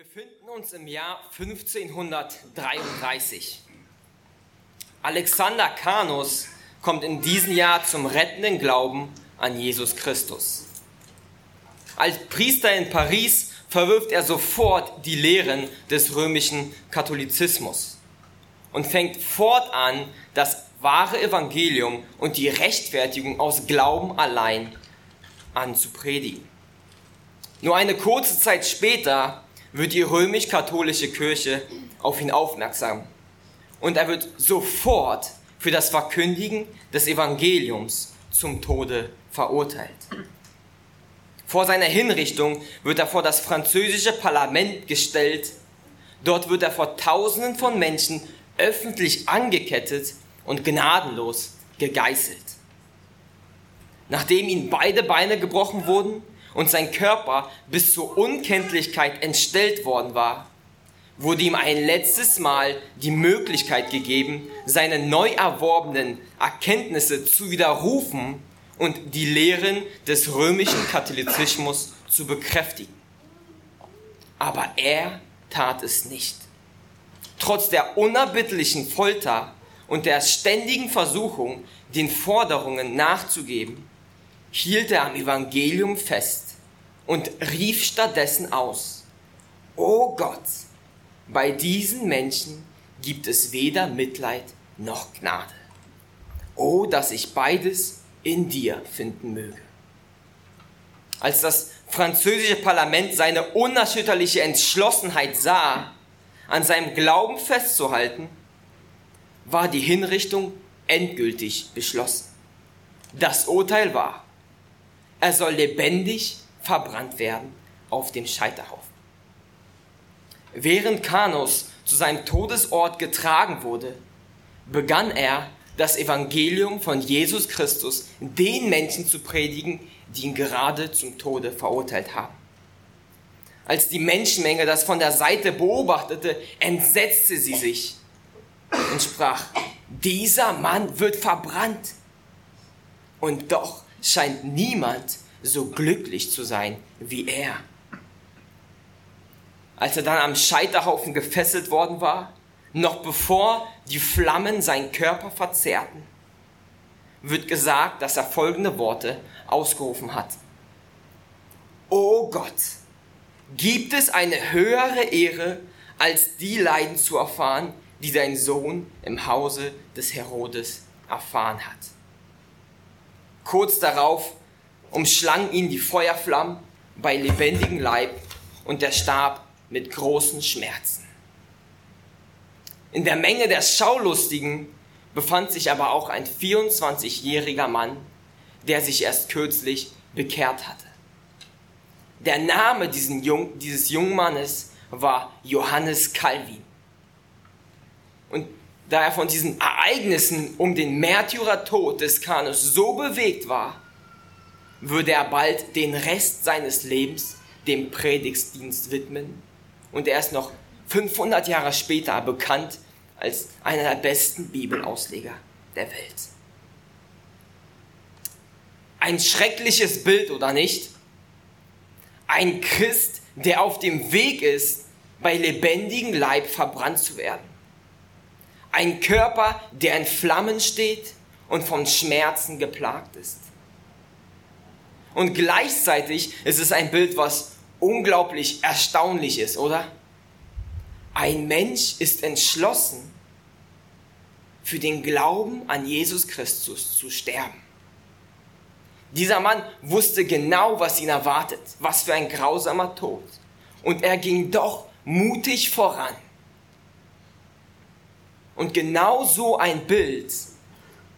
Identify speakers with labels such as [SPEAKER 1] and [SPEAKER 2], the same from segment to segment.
[SPEAKER 1] befinden uns im Jahr 1533. Alexander Kanus kommt in diesem Jahr zum rettenden Glauben an Jesus Christus. Als Priester in Paris verwirft er sofort die Lehren des römischen Katholizismus und fängt fortan das wahre Evangelium und die Rechtfertigung aus Glauben allein an zu predigen. Nur eine kurze Zeit später wird die römisch-katholische Kirche auf ihn aufmerksam. Und er wird sofort für das Verkündigen des Evangeliums zum Tode verurteilt. Vor seiner Hinrichtung wird er vor das französische Parlament gestellt. Dort wird er vor Tausenden von Menschen öffentlich angekettet und gnadenlos gegeißelt. Nachdem ihm beide Beine gebrochen wurden, und sein Körper bis zur Unkenntlichkeit entstellt worden war, wurde ihm ein letztes Mal die Möglichkeit gegeben, seine neu erworbenen Erkenntnisse zu widerrufen und die Lehren des römischen Katholizismus zu bekräftigen. Aber er tat es nicht. Trotz der unerbittlichen Folter und der ständigen Versuchung, den Forderungen nachzugeben, hielt er am Evangelium fest und rief stattdessen aus, O Gott, bei diesen Menschen gibt es weder Mitleid noch Gnade. O, dass ich beides in dir finden möge. Als das französische Parlament seine unerschütterliche Entschlossenheit sah, an seinem Glauben festzuhalten, war die Hinrichtung endgültig beschlossen. Das Urteil war, er soll lebendig verbrannt werden auf dem Scheiterhaufen. Während Kanus zu seinem Todesort getragen wurde, begann er, das Evangelium von Jesus Christus den Menschen zu predigen, die ihn gerade zum Tode verurteilt haben. Als die Menschenmenge das von der Seite beobachtete, entsetzte sie sich und sprach, dieser Mann wird verbrannt. Und doch scheint niemand so glücklich zu sein wie er. Als er dann am Scheiterhaufen gefesselt worden war, noch bevor die Flammen seinen Körper verzehrten, wird gesagt, dass er folgende Worte ausgerufen hat. O Gott, gibt es eine höhere Ehre, als die Leiden zu erfahren, die dein Sohn im Hause des Herodes erfahren hat? Kurz darauf umschlang ihn die Feuerflammen bei lebendigem Leib und er starb mit großen Schmerzen. In der Menge der Schaulustigen befand sich aber auch ein 24-jähriger Mann, der sich erst kürzlich bekehrt hatte. Der Name dieses jungen Mannes war Johannes Calvin. Und da er von diesen Ereignissen um den Märtyrertod des Kanus so bewegt war, würde er bald den Rest seines Lebens dem Predigtdienst widmen und er ist noch 500 Jahre später bekannt als einer der besten Bibelausleger der Welt. Ein schreckliches Bild, oder nicht? Ein Christ, der auf dem Weg ist, bei lebendigem Leib verbrannt zu werden. Ein Körper, der in Flammen steht und von Schmerzen geplagt ist. Und gleichzeitig ist es ein Bild, was unglaublich erstaunlich ist, oder? Ein Mensch ist entschlossen, für den Glauben an Jesus Christus zu sterben. Dieser Mann wusste genau, was ihn erwartet, was für ein grausamer Tod. Und er ging doch mutig voran. Und genau so ein Bild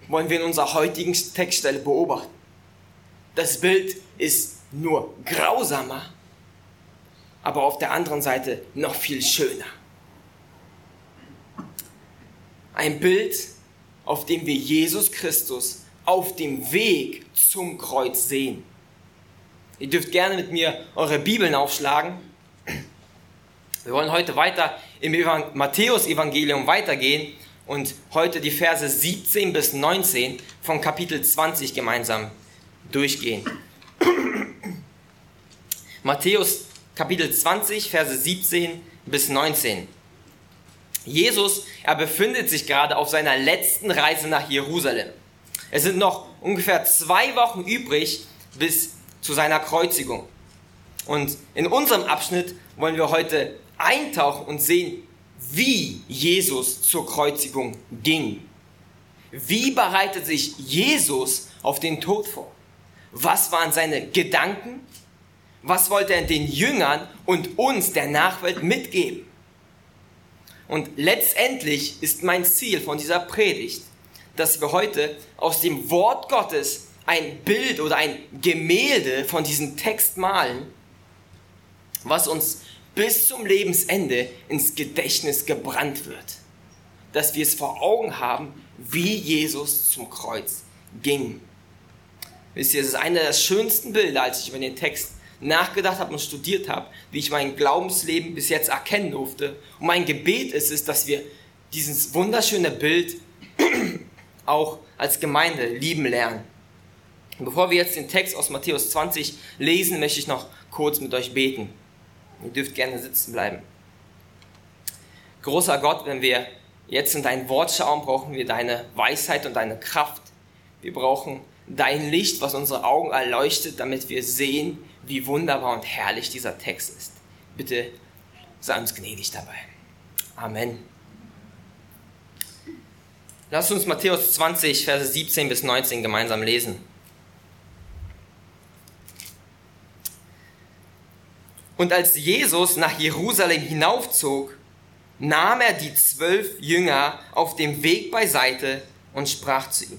[SPEAKER 1] wollen wir in unserer heutigen Textstelle beobachten. Das Bild ist nur grausamer, aber auf der anderen Seite noch viel schöner. Ein Bild, auf dem wir Jesus Christus auf dem Weg zum Kreuz sehen. Ihr dürft gerne mit mir eure Bibeln aufschlagen. Wir wollen heute weiter im Matthäus-Evangelium weitergehen und heute die Verse 17 bis 19 von Kapitel 20 gemeinsam durchgehen. Matthäus Kapitel 20, Verse 17 bis 19. Jesus, er befindet sich gerade auf seiner letzten Reise nach Jerusalem. Es sind noch ungefähr zwei Wochen übrig bis zu seiner Kreuzigung. Und in unserem Abschnitt wollen wir heute eintauchen und sehen, wie Jesus zur Kreuzigung ging. Wie bereitet sich Jesus auf den Tod vor? Was waren seine Gedanken? Was wollte er den Jüngern und uns, der Nachwelt, mitgeben? Und letztendlich ist mein Ziel von dieser Predigt, dass wir heute aus dem Wort Gottes ein Bild oder ein Gemälde von diesem Text malen, was uns bis zum Lebensende ins Gedächtnis gebrannt wird. Dass wir es vor Augen haben, wie Jesus zum Kreuz ging. Wisst ihr, es ist einer der schönsten Bilder, als ich über den Text nachgedacht habe und studiert habe, wie ich mein Glaubensleben bis jetzt erkennen durfte. Und mein Gebet ist es, dass wir dieses wunderschöne Bild auch als Gemeinde lieben lernen. Bevor wir jetzt den Text aus Matthäus 20 lesen, möchte ich noch kurz mit euch beten. Ihr dürft gerne sitzen bleiben. Großer Gott, wenn wir jetzt in dein Wort schauen, brauchen wir deine Weisheit und deine Kraft. Wir brauchen dein Licht, was unsere Augen erleuchtet, damit wir sehen, wie wunderbar und herrlich dieser Text ist. Bitte sei uns gnädig dabei. Amen. Lass uns Matthäus 20, Verse 17 bis 19 gemeinsam lesen. Und als Jesus nach Jerusalem hinaufzog, nahm er die zwölf Jünger auf dem Weg beiseite und sprach zu ihm,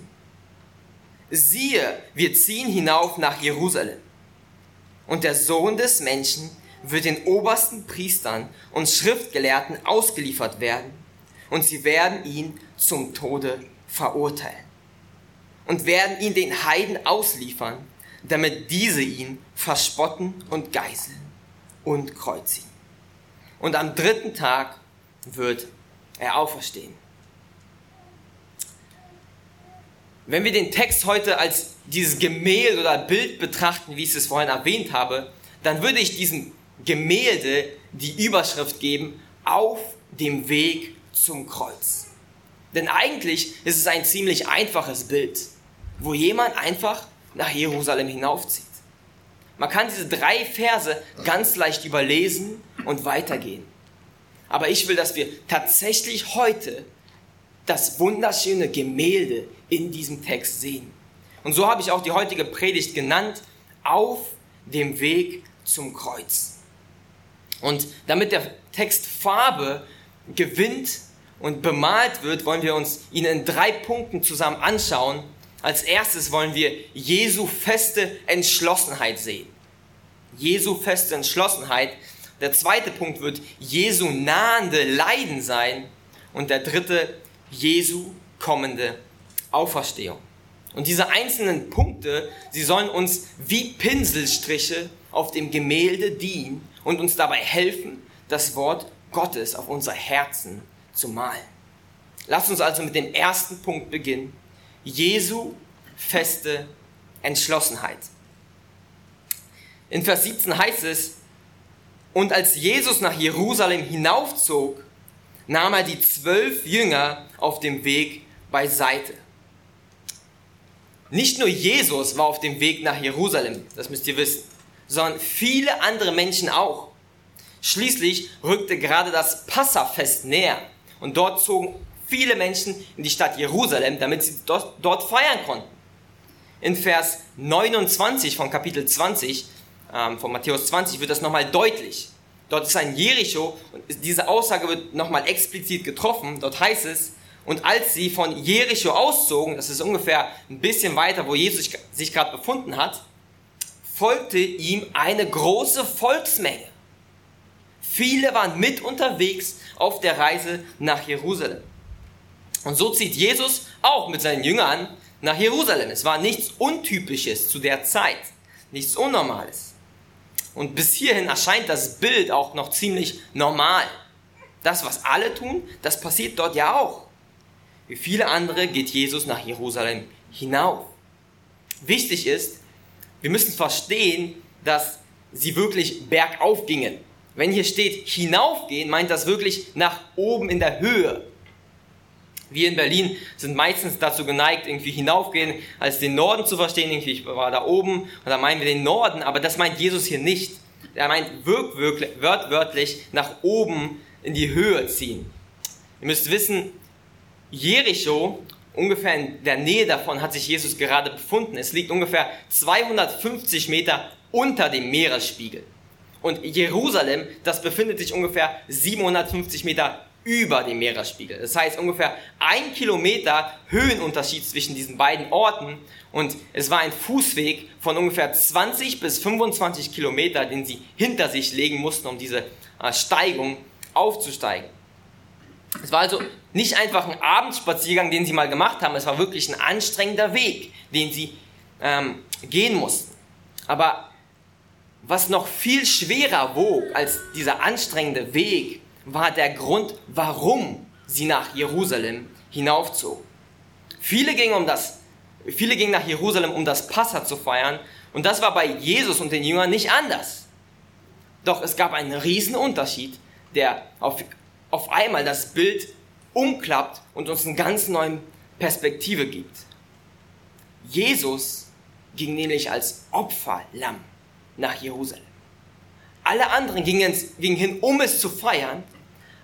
[SPEAKER 1] siehe, wir ziehen hinauf nach Jerusalem. Und der Sohn des Menschen wird den obersten Priestern und Schriftgelehrten ausgeliefert werden, und sie werden ihn zum Tode verurteilen und werden ihn den Heiden ausliefern, damit diese ihn verspotten und geißeln und kreuzigen. Und am dritten Tag wird er auferstehen. Wenn wir den Text heute als dieses Gemälde oder Bild betrachten, wie ich es vorhin erwähnt habe, dann würde ich diesem Gemälde die Überschrift geben, auf dem Weg zum Kreuz. Denn eigentlich ist es ein ziemlich einfaches Bild, wo jemand einfach nach Jerusalem hinaufzieht. Man kann diese drei Verse ganz leicht überlesen und weitergehen. Aber ich will, dass wir tatsächlich heute das wunderschöne Gemälde in diesem Text sehen. Und so habe ich auch die heutige Predigt genannt, auf dem Weg zum Kreuz. Und damit der Text Farbe gewinnt und bemalt wird, wollen wir uns ihn in drei Punkten zusammen anschauen. Als erstes wollen wir Jesu feste Entschlossenheit sehen. Jesu feste Entschlossenheit. Der zweite Punkt wird Jesu nahende Leiden sein. Und der dritte Jesu kommende Auferstehung. Und diese einzelnen Punkte, sie sollen uns wie Pinselstriche auf dem Gemälde dienen und uns dabei helfen, das Wort Gottes auf unser Herzen zu malen. Lasst uns also mit dem ersten Punkt beginnen. Jesu feste Entschlossenheit. In Vers 17 heißt es, und als Jesus nach Jerusalem hinaufzog, nahm er die zwölf Jünger auf dem Weg beiseite. Nicht nur Jesus war auf dem Weg nach Jerusalem, das müsst ihr wissen, sondern viele andere Menschen auch. Schließlich rückte gerade das Passafest näher und dort zogen viele Menschen in die Stadt Jerusalem, damit sie dort, feiern konnten. In Vers 29 von Kapitel 20, ähm, von Matthäus 20, wird das nochmal deutlich. Dort ist ein Jericho und diese Aussage wird nochmal explizit getroffen. Dort heißt es, und als sie von Jericho auszogen, das ist ungefähr ein bisschen weiter, wo Jesus sich gerade befunden hat, folgte ihm eine große Volksmenge. Viele waren mit unterwegs auf der Reise nach Jerusalem. Und so zieht Jesus auch mit seinen Jüngern nach Jerusalem. Es war nichts Untypisches zu der Zeit, nichts Unnormales. Und bis hierhin erscheint das Bild auch noch ziemlich normal. Das, was alle tun, das passiert dort ja auch. Wie viele andere geht Jesus nach Jerusalem hinauf. Wichtig ist, wir müssen verstehen, dass sie wirklich bergauf gingen. Wenn hier steht hinaufgehen, meint das wirklich nach oben in der Höhe. Wir in Berlin sind meistens dazu geneigt, irgendwie hinaufgehen, als den Norden zu verstehen. Irgendwie, ich war da oben und da meinen wir den Norden, aber das meint Jesus hier nicht. Er meint wirklich, wörtwörtlich nach oben in die Höhe ziehen. Ihr müsst wissen, Jericho, ungefähr in der Nähe davon hat sich Jesus gerade befunden. Es liegt ungefähr 250 Meter unter dem Meeresspiegel. Und Jerusalem, das befindet sich ungefähr 750 Meter über dem Meeresspiegel. Das heißt ungefähr ein Kilometer Höhenunterschied zwischen diesen beiden Orten und es war ein Fußweg von ungefähr 20 bis 25 Kilometer, den sie hinter sich legen mussten, um diese äh, Steigung aufzusteigen. Es war also nicht einfach ein Abendspaziergang, den sie mal gemacht haben, es war wirklich ein anstrengender Weg, den sie ähm, gehen mussten. Aber was noch viel schwerer wog als dieser anstrengende Weg, war der Grund, warum sie nach Jerusalem hinaufzogen. Viele gingen, um das, viele gingen nach Jerusalem, um das Passa zu feiern, und das war bei Jesus und den Jüngern nicht anders. Doch es gab einen riesen Unterschied, der auf, auf einmal das Bild umklappt und uns eine ganz neue Perspektive gibt. Jesus ging nämlich als Opferlamm nach Jerusalem. Alle anderen gingen, gingen hin, um es zu feiern,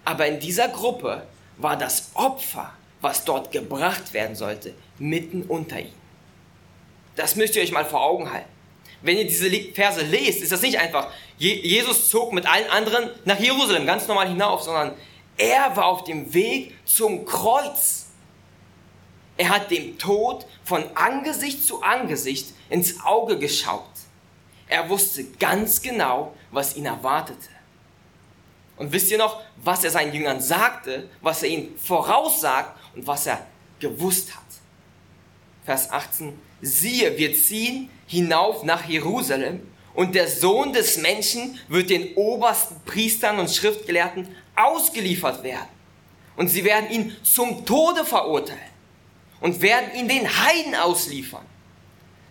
[SPEAKER 1] aber in dieser Gruppe war das Opfer, was dort gebracht werden sollte, mitten unter ihnen. Das müsst ihr euch mal vor Augen halten. Wenn ihr diese Verse lest, ist das nicht einfach, Jesus zog mit allen anderen nach Jerusalem ganz normal hinauf, sondern er war auf dem Weg zum Kreuz. Er hat dem Tod von Angesicht zu Angesicht ins Auge geschaut. Er wusste ganz genau, was ihn erwartete. Und wisst ihr noch, was er seinen Jüngern sagte, was er ihnen voraussagt und was er gewusst hat? Vers 18. Siehe, wir ziehen hinauf nach Jerusalem und der Sohn des Menschen wird den obersten Priestern und Schriftgelehrten ausgeliefert werden. Und sie werden ihn zum Tode verurteilen und werden ihn den Heiden ausliefern,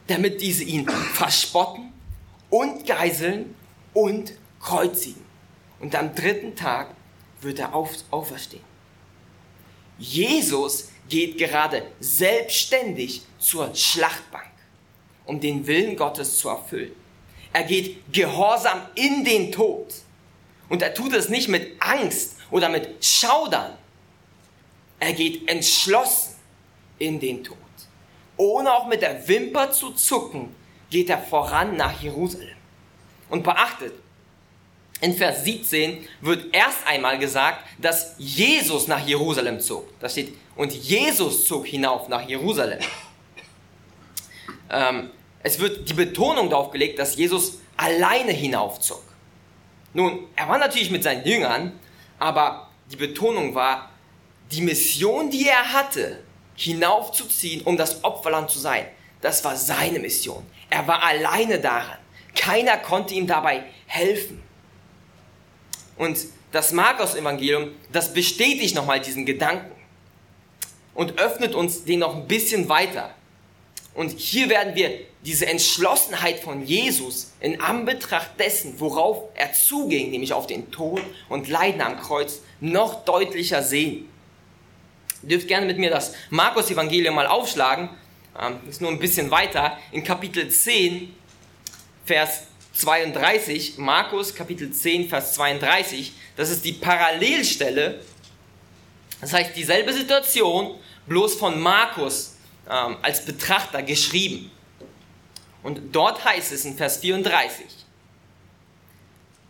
[SPEAKER 1] damit diese ihn verspotten und geiseln und kreuzigen. Und am dritten Tag wird er auf, auferstehen. Jesus geht gerade selbstständig zur Schlachtbank, um den Willen Gottes zu erfüllen. Er geht gehorsam in den Tod. Und er tut es nicht mit Angst oder mit Schaudern. Er geht entschlossen in den Tod. Ohne auch mit der Wimper zu zucken, geht er voran nach Jerusalem. Und beachtet, in Vers 17 wird erst einmal gesagt, dass Jesus nach Jerusalem zog. Da steht, und Jesus zog hinauf nach Jerusalem. Ähm, es wird die Betonung darauf gelegt, dass Jesus alleine hinaufzog. Nun, er war natürlich mit seinen Jüngern, aber die Betonung war, die Mission, die er hatte, hinaufzuziehen, um das Opferland zu sein, das war seine Mission. Er war alleine daran. Keiner konnte ihm dabei helfen. Und das Markus-Evangelium, das bestätigt nochmal diesen Gedanken und öffnet uns den noch ein bisschen weiter. Und hier werden wir diese Entschlossenheit von Jesus in Anbetracht dessen, worauf er zuging, nämlich auf den Tod und Leiden am Kreuz, noch deutlicher sehen. Ihr dürft gerne mit mir das Markus-Evangelium mal aufschlagen. Ähm, ist nur ein bisschen weiter. In Kapitel 10, Vers 32, Markus Kapitel 10, Vers 32, das ist die Parallelstelle. Das heißt, dieselbe Situation, bloß von Markus ähm, als Betrachter geschrieben. Und dort heißt es in Vers 34,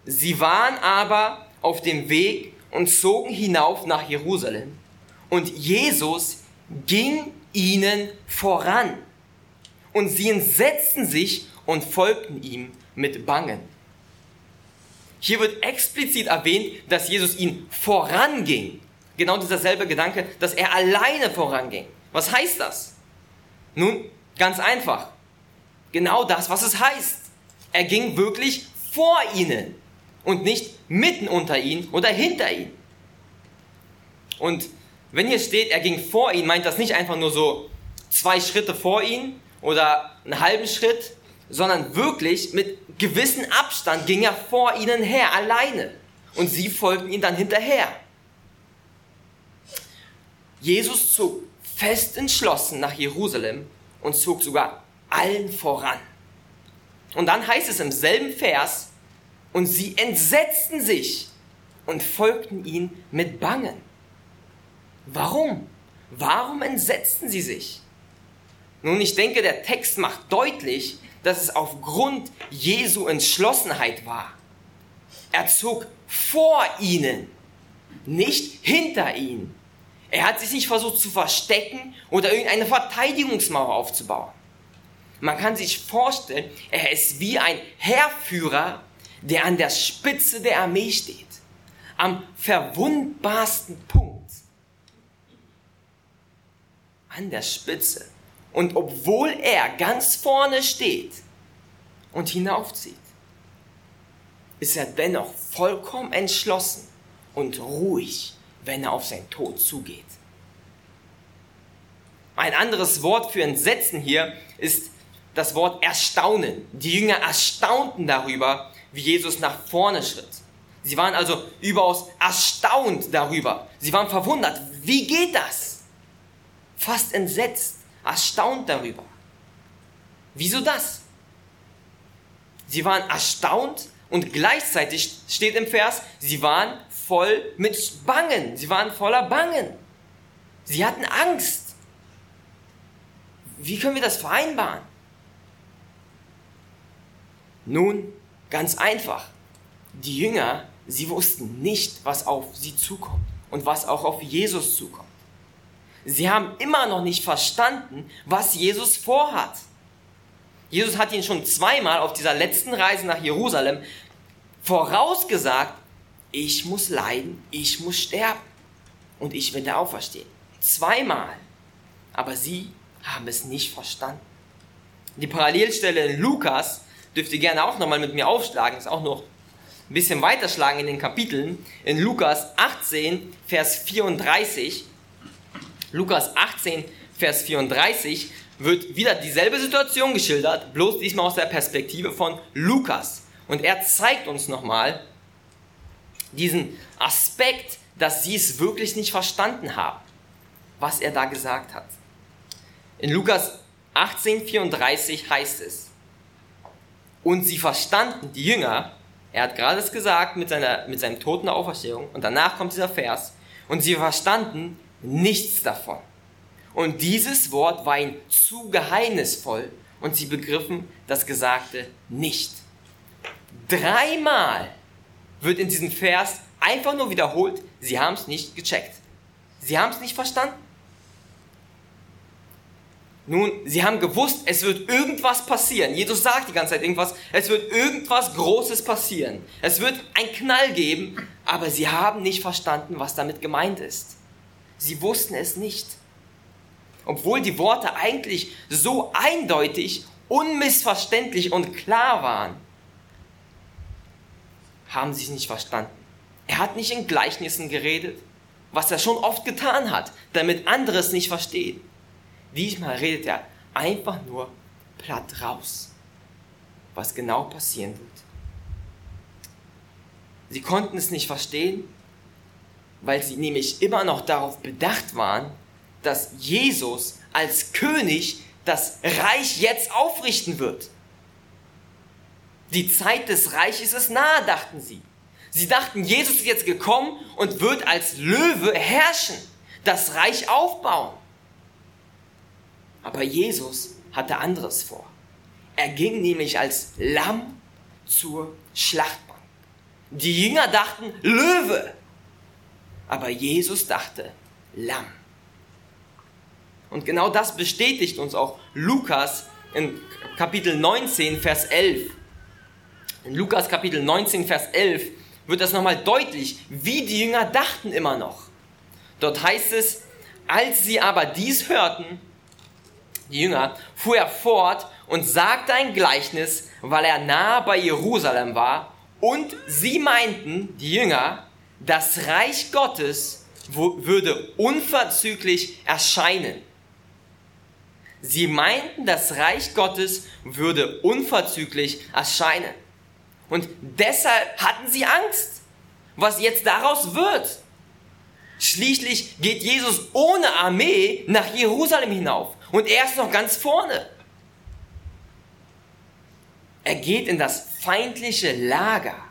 [SPEAKER 1] sie waren aber auf dem Weg und zogen hinauf nach Jerusalem. Und Jesus ging ihnen voran. Und sie entsetzten sich und folgten ihm mit Bangen. Hier wird explizit erwähnt, dass Jesus ihn voranging. Genau dieser selbe Gedanke, dass er alleine voranging. Was heißt das? Nun, ganz einfach. Genau das, was es heißt. Er ging wirklich vor ihnen und nicht mitten unter ihnen oder hinter ihnen. Und wenn hier steht, er ging vor ihnen, meint das nicht einfach nur so zwei Schritte vor ihnen oder einen halben Schritt, sondern wirklich mit gewissen Abstand ging er vor ihnen her, alleine. Und sie folgten ihm dann hinterher. Jesus zog fest entschlossen nach Jerusalem und zog sogar allen voran. Und dann heißt es im selben Vers, und sie entsetzten sich und folgten ihm mit Bangen. Warum? Warum entsetzten sie sich? Nun, ich denke, der Text macht deutlich, dass es aufgrund Jesu Entschlossenheit war. Er zog vor ihnen, nicht hinter ihnen. Er hat sich nicht versucht zu verstecken oder irgendeine Verteidigungsmauer aufzubauen. Man kann sich vorstellen, er ist wie ein Heerführer, der an der Spitze der Armee steht, am verwundbarsten Punkt. An der Spitze. Und obwohl er ganz vorne steht und hinaufzieht, ist er dennoch vollkommen entschlossen und ruhig, wenn er auf seinen Tod zugeht. Ein anderes Wort für Entsetzen hier ist das Wort Erstaunen. Die Jünger erstaunten darüber, wie Jesus nach vorne schritt. Sie waren also überaus erstaunt darüber. Sie waren verwundert. Wie geht das? Fast entsetzt, erstaunt darüber. Wieso das? Sie waren erstaunt und gleichzeitig steht im Vers, sie waren voll mit Bangen. Sie waren voller Bangen. Sie hatten Angst. Wie können wir das vereinbaren? Nun, ganz einfach. Die Jünger, sie wussten nicht, was auf sie zukommt und was auch auf Jesus zukommt. Sie haben immer noch nicht verstanden, was Jesus vorhat. Jesus hat ihnen schon zweimal auf dieser letzten Reise nach Jerusalem vorausgesagt, ich muss leiden, ich muss sterben und ich werde auferstehen. Zweimal. Aber sie haben es nicht verstanden. Die Parallelstelle in Lukas dürft ihr gerne auch nochmal mit mir aufschlagen, ist auch noch ein bisschen weiterschlagen in den Kapiteln. In Lukas 18, Vers 34. Lukas 18, Vers 34 wird wieder dieselbe Situation geschildert, bloß diesmal aus der Perspektive von Lukas. Und er zeigt uns nochmal diesen Aspekt, dass sie es wirklich nicht verstanden haben, was er da gesagt hat. In Lukas 18, 34 heißt es, und sie verstanden, die Jünger, er hat gerade es gesagt mit, seiner, mit seinem Tod und Auferstehung, und danach kommt dieser Vers, und sie verstanden nichts davon. Und dieses Wort war ihnen zu geheimnisvoll, und sie begriffen das Gesagte nicht. Dreimal wird in diesem Vers einfach nur wiederholt, sie haben es nicht gecheckt. Sie haben es nicht verstanden. Nun, sie haben gewusst, es wird irgendwas passieren. Jesus sagt die ganze Zeit irgendwas. Es wird irgendwas Großes passieren. Es wird einen Knall geben, aber sie haben nicht verstanden, was damit gemeint ist. Sie wussten es nicht. Obwohl die Worte eigentlich so eindeutig, unmissverständlich und klar waren, haben sie es nicht verstanden. Er hat nicht in Gleichnissen geredet, was er schon oft getan hat, damit andere es nicht verstehen. Diesmal redet er einfach nur platt raus, was genau passieren wird. Sie konnten es nicht verstehen, weil sie nämlich immer noch darauf bedacht waren, dass Jesus als König das Reich jetzt aufrichten wird. Die Zeit des Reiches ist nahe, dachten sie. Sie dachten, Jesus ist jetzt gekommen und wird als Löwe herrschen, das Reich aufbauen. Aber Jesus hatte anderes vor. Er ging nämlich als Lamm zur Schlachtbank. Die Jünger dachten Löwe, aber Jesus dachte Lamm. Und genau das bestätigt uns auch Lukas in Kapitel 19, Vers 11. In Lukas Kapitel 19, Vers 11 wird das nochmal deutlich, wie die Jünger dachten immer noch. Dort heißt es, als sie aber dies hörten, die Jünger, fuhr er fort und sagte ein Gleichnis, weil er nahe bei Jerusalem war. Und sie meinten, die Jünger, das Reich Gottes würde unverzüglich erscheinen. Sie meinten, das Reich Gottes würde unverzüglich erscheinen. Und deshalb hatten sie Angst, was jetzt daraus wird. Schließlich geht Jesus ohne Armee nach Jerusalem hinauf und er ist noch ganz vorne. Er geht in das feindliche Lager.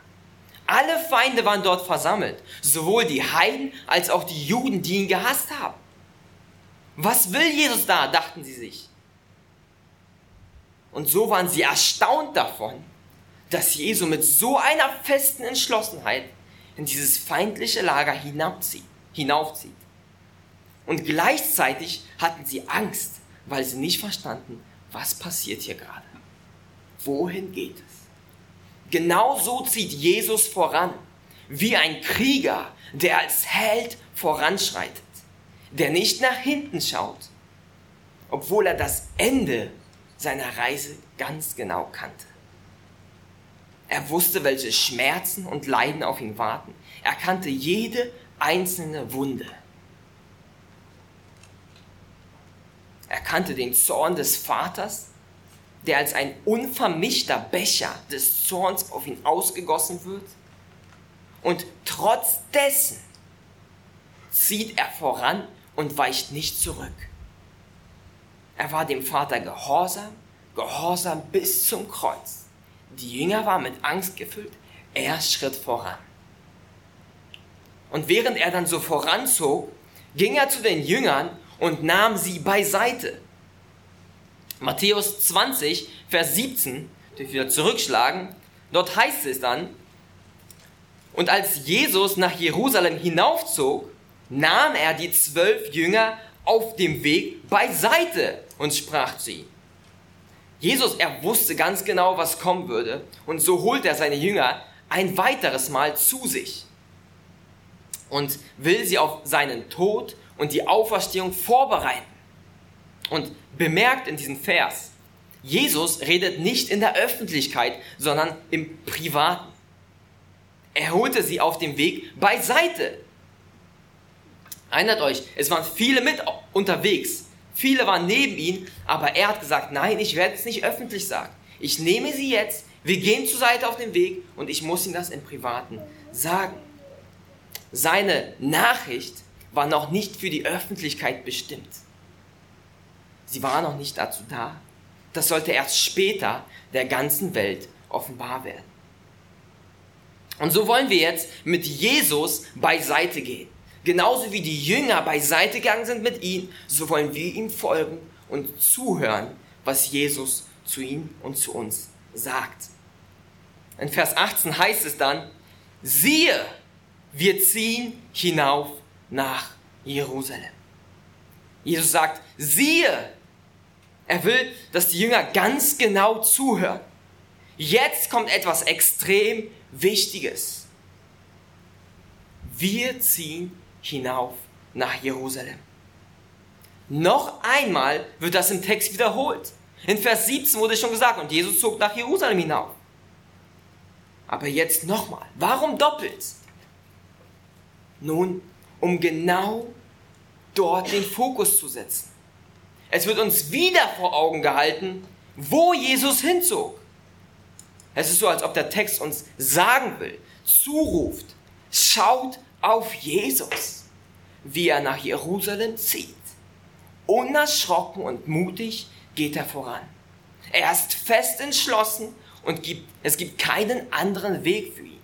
[SPEAKER 1] Alle Feinde waren dort versammelt, sowohl die Heiden als auch die Juden, die ihn gehasst haben. Was will Jesus da, dachten sie sich. Und so waren sie erstaunt davon, dass Jesu mit so einer festen Entschlossenheit in dieses feindliche Lager hinabzieht, hinaufzieht. Und gleichzeitig hatten sie Angst, weil sie nicht verstanden, was passiert hier gerade. Wohin geht es? Genau so zieht Jesus voran, wie ein Krieger, der als Held voranschreitet, der nicht nach hinten schaut, obwohl er das Ende seiner Reise ganz genau kannte. Er wusste, welche Schmerzen und Leiden auf ihn warten. Er kannte jede einzelne Wunde. Er kannte den Zorn des Vaters, der als ein unvermischter Becher des Zorns auf ihn ausgegossen wird. Und trotz dessen zieht er voran und weicht nicht zurück. Er war dem Vater gehorsam, gehorsam bis zum Kreuz. Die Jünger waren mit Angst gefüllt, er schritt voran. Und während er dann so voranzog, ging er zu den Jüngern und nahm sie beiseite. Matthäus 20, Vers 17, durch wieder zurückschlagen, dort heißt es dann, und als Jesus nach Jerusalem hinaufzog, nahm er die zwölf Jünger auf dem Weg beiseite und sprach zu ihnen. Jesus, er wusste ganz genau, was kommen würde, und so holt er seine Jünger ein weiteres Mal zu sich und will sie auf seinen Tod und die Auferstehung vorbereiten. Und bemerkt in diesem Vers, Jesus redet nicht in der Öffentlichkeit, sondern im Privaten. Er holte sie auf dem Weg beiseite. Erinnert euch, es waren viele mit unterwegs. Viele waren neben ihm, aber er hat gesagt, nein, ich werde es nicht öffentlich sagen. Ich nehme sie jetzt, wir gehen zur Seite auf dem Weg und ich muss ihnen das im Privaten sagen. Seine Nachricht war noch nicht für die Öffentlichkeit bestimmt. Sie war noch nicht dazu da. Das sollte erst später der ganzen Welt offenbar werden. Und so wollen wir jetzt mit Jesus beiseite gehen. Genauso wie die Jünger beiseite gegangen sind mit ihm, so wollen wir ihm folgen und zuhören, was Jesus zu ihm und zu uns sagt. In Vers 18 heißt es dann, siehe, wir ziehen hinauf nach Jerusalem. Jesus sagt, siehe, er will, dass die Jünger ganz genau zuhören. Jetzt kommt etwas extrem Wichtiges. Wir ziehen hinauf nach Jerusalem. Noch einmal wird das im Text wiederholt. In Vers 17 wurde schon gesagt, und Jesus zog nach Jerusalem hinauf. Aber jetzt nochmal. Warum doppelt? Nun, um genau dort den Fokus zu setzen. Es wird uns wieder vor Augen gehalten, wo Jesus hinzog. Es ist so, als ob der Text uns sagen will, zuruft, schaut auf Jesus, wie er nach Jerusalem zieht. Unerschrocken und mutig geht er voran. Er ist fest entschlossen und gibt, es gibt keinen anderen Weg für ihn.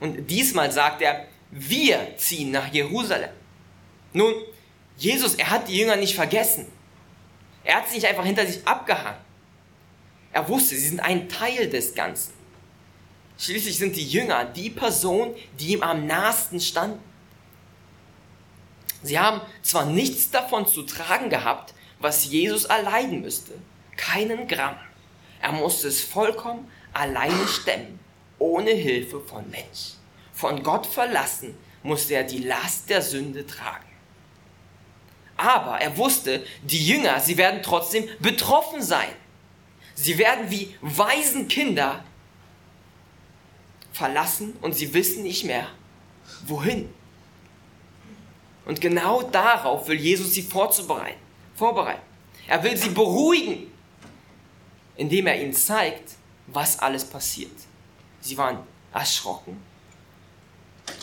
[SPEAKER 1] Und diesmal sagt er, wir ziehen nach Jerusalem. Nun, Jesus, er hat die Jünger nicht vergessen. Er hat sie nicht einfach hinter sich abgehangen. Er wusste, sie sind ein Teil des Ganzen. Schließlich sind die Jünger die Person, die ihm am nahesten standen. Sie haben zwar nichts davon zu tragen gehabt, was Jesus erleiden müsste, keinen Gramm. Er musste es vollkommen alleine stemmen, ohne Hilfe von Mensch. Von Gott verlassen musste er die Last der Sünde tragen. Aber er wusste, die Jünger, sie werden trotzdem betroffen sein. Sie werden wie Waisenkinder verlassen und sie wissen nicht mehr, wohin. Und genau darauf will Jesus sie vorzubereiten, vorbereiten. Er will sie beruhigen, indem er ihnen zeigt, was alles passiert. Sie waren erschrocken.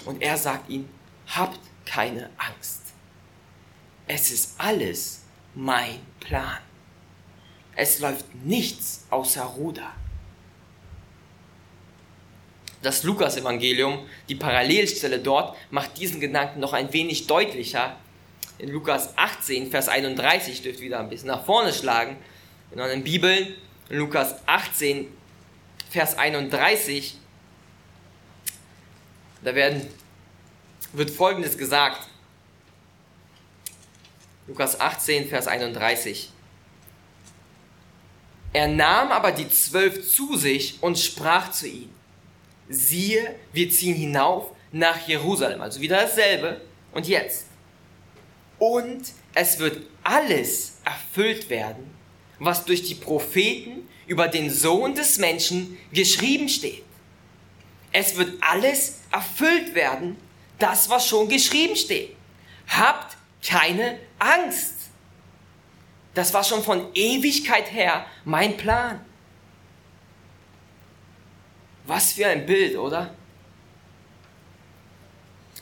[SPEAKER 1] Und er sagt ihnen, habt keine Angst. Es ist alles mein Plan. Es läuft nichts außer Ruder. Das Lukas-Evangelium, die Parallelstelle dort, macht diesen Gedanken noch ein wenig deutlicher. In Lukas 18, Vers 31, dürft wieder ein bisschen nach vorne schlagen. In euren Bibeln, in Lukas 18, Vers 31, da werden, wird Folgendes gesagt. Lukas 18, Vers 31. Er nahm aber die zwölf zu sich und sprach zu ihnen, siehe, wir ziehen hinauf nach Jerusalem, also wieder dasselbe und jetzt. Und es wird alles erfüllt werden, was durch die Propheten über den Sohn des Menschen geschrieben steht. Es wird alles erfüllt werden, das, was schon geschrieben steht. Habt keine Angst. Das war schon von Ewigkeit her mein Plan. Was für ein Bild, oder?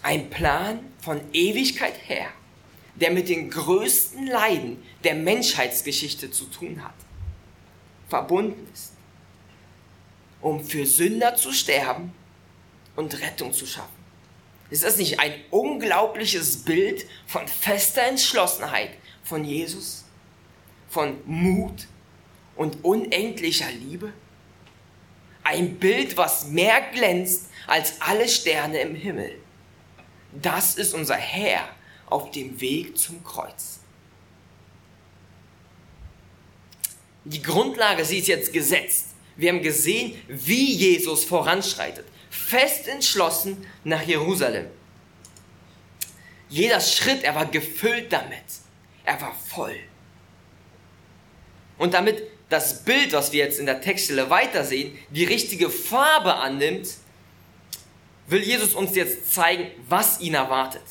[SPEAKER 1] Ein Plan von Ewigkeit her, der mit den größten Leiden der Menschheitsgeschichte zu tun hat, verbunden ist, um für Sünder zu sterben und Rettung zu schaffen. Ist das nicht ein unglaubliches Bild von fester Entschlossenheit von Jesus, von Mut und unendlicher Liebe? Ein Bild, was mehr glänzt als alle Sterne im Himmel. Das ist unser Herr auf dem Weg zum Kreuz. Die Grundlage, sie ist jetzt gesetzt. Wir haben gesehen, wie Jesus voranschreitet fest entschlossen nach Jerusalem. Jeder Schritt, er war gefüllt damit. Er war voll. Und damit das Bild, was wir jetzt in der Textstelle weitersehen, die richtige Farbe annimmt, will Jesus uns jetzt zeigen, was ihn erwartet.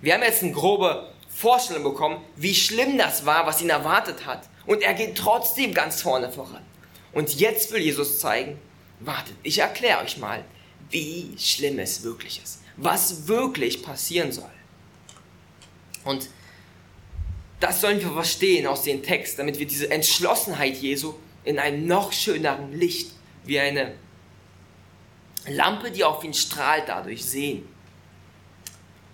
[SPEAKER 1] Wir haben jetzt eine grobe Vorstellung bekommen, wie schlimm das war, was ihn erwartet hat. Und er geht trotzdem ganz vorne voran. Und jetzt will Jesus zeigen, wartet, ich erkläre euch mal, wie schlimm es wirklich ist, was wirklich passieren soll. Und das sollen wir verstehen aus dem Text, damit wir diese Entschlossenheit Jesu in einem noch schöneren Licht, wie eine Lampe, die auf ihn strahlt, dadurch sehen.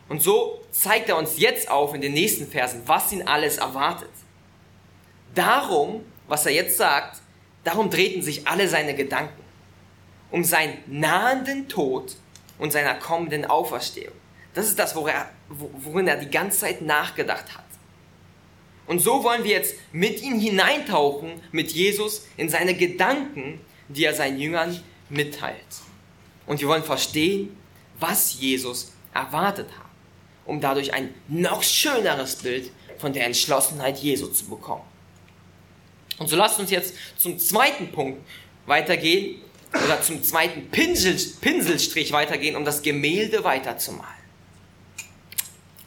[SPEAKER 1] Und so zeigt er uns jetzt auf in den nächsten Versen, was ihn alles erwartet. Darum, was er jetzt sagt, darum drehten sich alle seine Gedanken um seinen nahenden Tod und seiner kommenden Auferstehung. Das ist das, worin er die ganze Zeit nachgedacht hat. Und so wollen wir jetzt mit ihm hineintauchen, mit Jesus, in seine Gedanken, die er seinen Jüngern mitteilt. Und wir wollen verstehen, was Jesus erwartet hat, um dadurch ein noch schöneres Bild von der Entschlossenheit Jesu zu bekommen. Und so lasst uns jetzt zum zweiten Punkt weitergehen, oder zum zweiten Pinsel, Pinselstrich weitergehen, um das Gemälde weiterzumalen.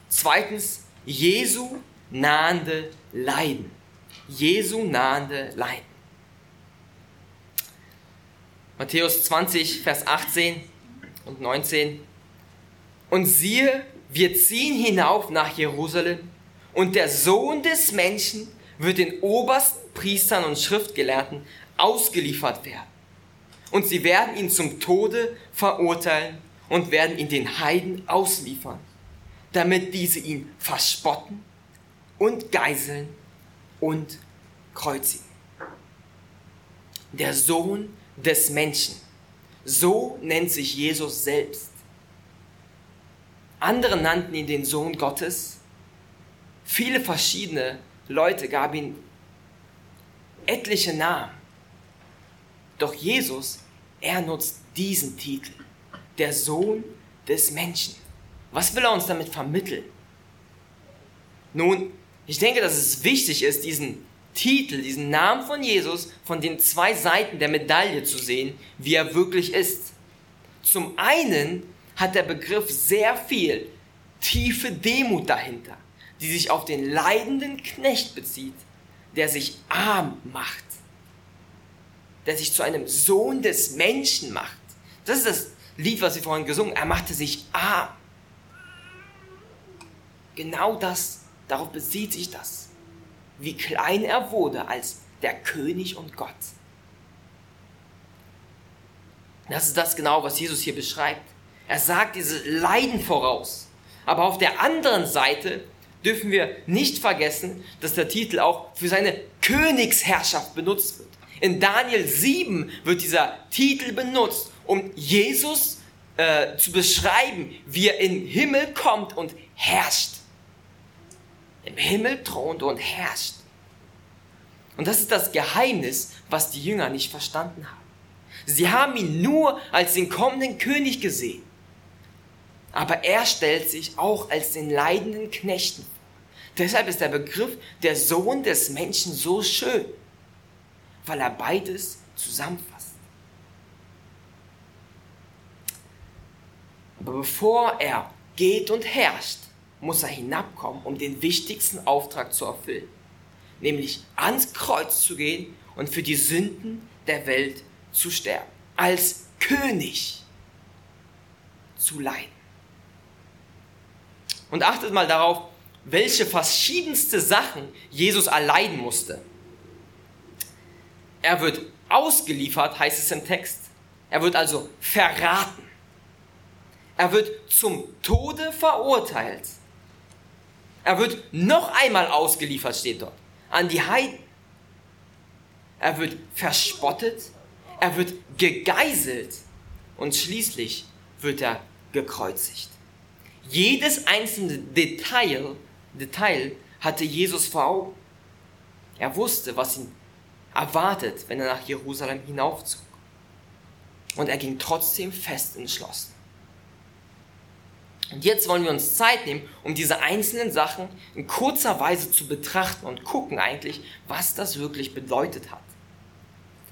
[SPEAKER 1] Zweitens, Jesu nahende Leiden. Jesu nahende Leiden. Matthäus 20, Vers 18 und 19. Und siehe, wir ziehen hinauf nach Jerusalem und der Sohn des Menschen wird den obersten Priestern und Schriftgelehrten ausgeliefert werden und sie werden ihn zum Tode verurteilen und werden ihn den Heiden ausliefern, damit diese ihn verspotten und geiseln und kreuzigen. Der Sohn des Menschen. So nennt sich Jesus selbst. Andere nannten ihn den Sohn Gottes. Viele verschiedene Leute gaben ihm etliche Namen. Doch Jesus, er nutzt diesen Titel, der Sohn des Menschen. Was will er uns damit vermitteln? Nun, ich denke, dass es wichtig ist, diesen Titel, diesen Namen von Jesus von den zwei Seiten der Medaille zu sehen, wie er wirklich ist. Zum einen hat der Begriff sehr viel tiefe Demut dahinter, die sich auf den leidenden Knecht bezieht, der sich arm macht der sich zu einem Sohn des Menschen macht. Das ist das Lied, was wir vorhin gesungen haben. Er machte sich arm. Genau das, darauf bezieht sich das. Wie klein er wurde als der König und Gott. Das ist das genau, was Jesus hier beschreibt. Er sagt diese Leiden voraus. Aber auf der anderen Seite dürfen wir nicht vergessen, dass der Titel auch für seine Königsherrschaft benutzt wird. In Daniel 7 wird dieser Titel benutzt, um Jesus äh, zu beschreiben, wie er in Himmel kommt und herrscht. Im Himmel thront und herrscht. Und das ist das Geheimnis, was die Jünger nicht verstanden haben. Sie haben ihn nur als den kommenden König gesehen. Aber er stellt sich auch als den leidenden Knechten. Deshalb ist der Begriff der Sohn des Menschen so schön, weil er beides zusammenfasst. Aber bevor er geht und herrscht, muss er hinabkommen, um den wichtigsten Auftrag zu erfüllen, nämlich ans Kreuz zu gehen und für die Sünden der Welt zu sterben, als König zu leiden. Und achtet mal darauf, welche verschiedenste Sachen Jesus erleiden musste. Er wird ausgeliefert, heißt es im Text. Er wird also verraten. Er wird zum Tode verurteilt. Er wird noch einmal ausgeliefert, steht dort, an die Heiden. Er wird verspottet, er wird gegeißelt und schließlich wird er gekreuzigt. Jedes einzelne Detail, Detail hatte Jesus vor Augen. Er wusste, was ihn erwartet, wenn er nach Jerusalem hinaufzog. Und er ging trotzdem fest entschlossen. Und jetzt wollen wir uns Zeit nehmen, um diese einzelnen Sachen in kurzer Weise zu betrachten und gucken eigentlich, was das wirklich bedeutet hat.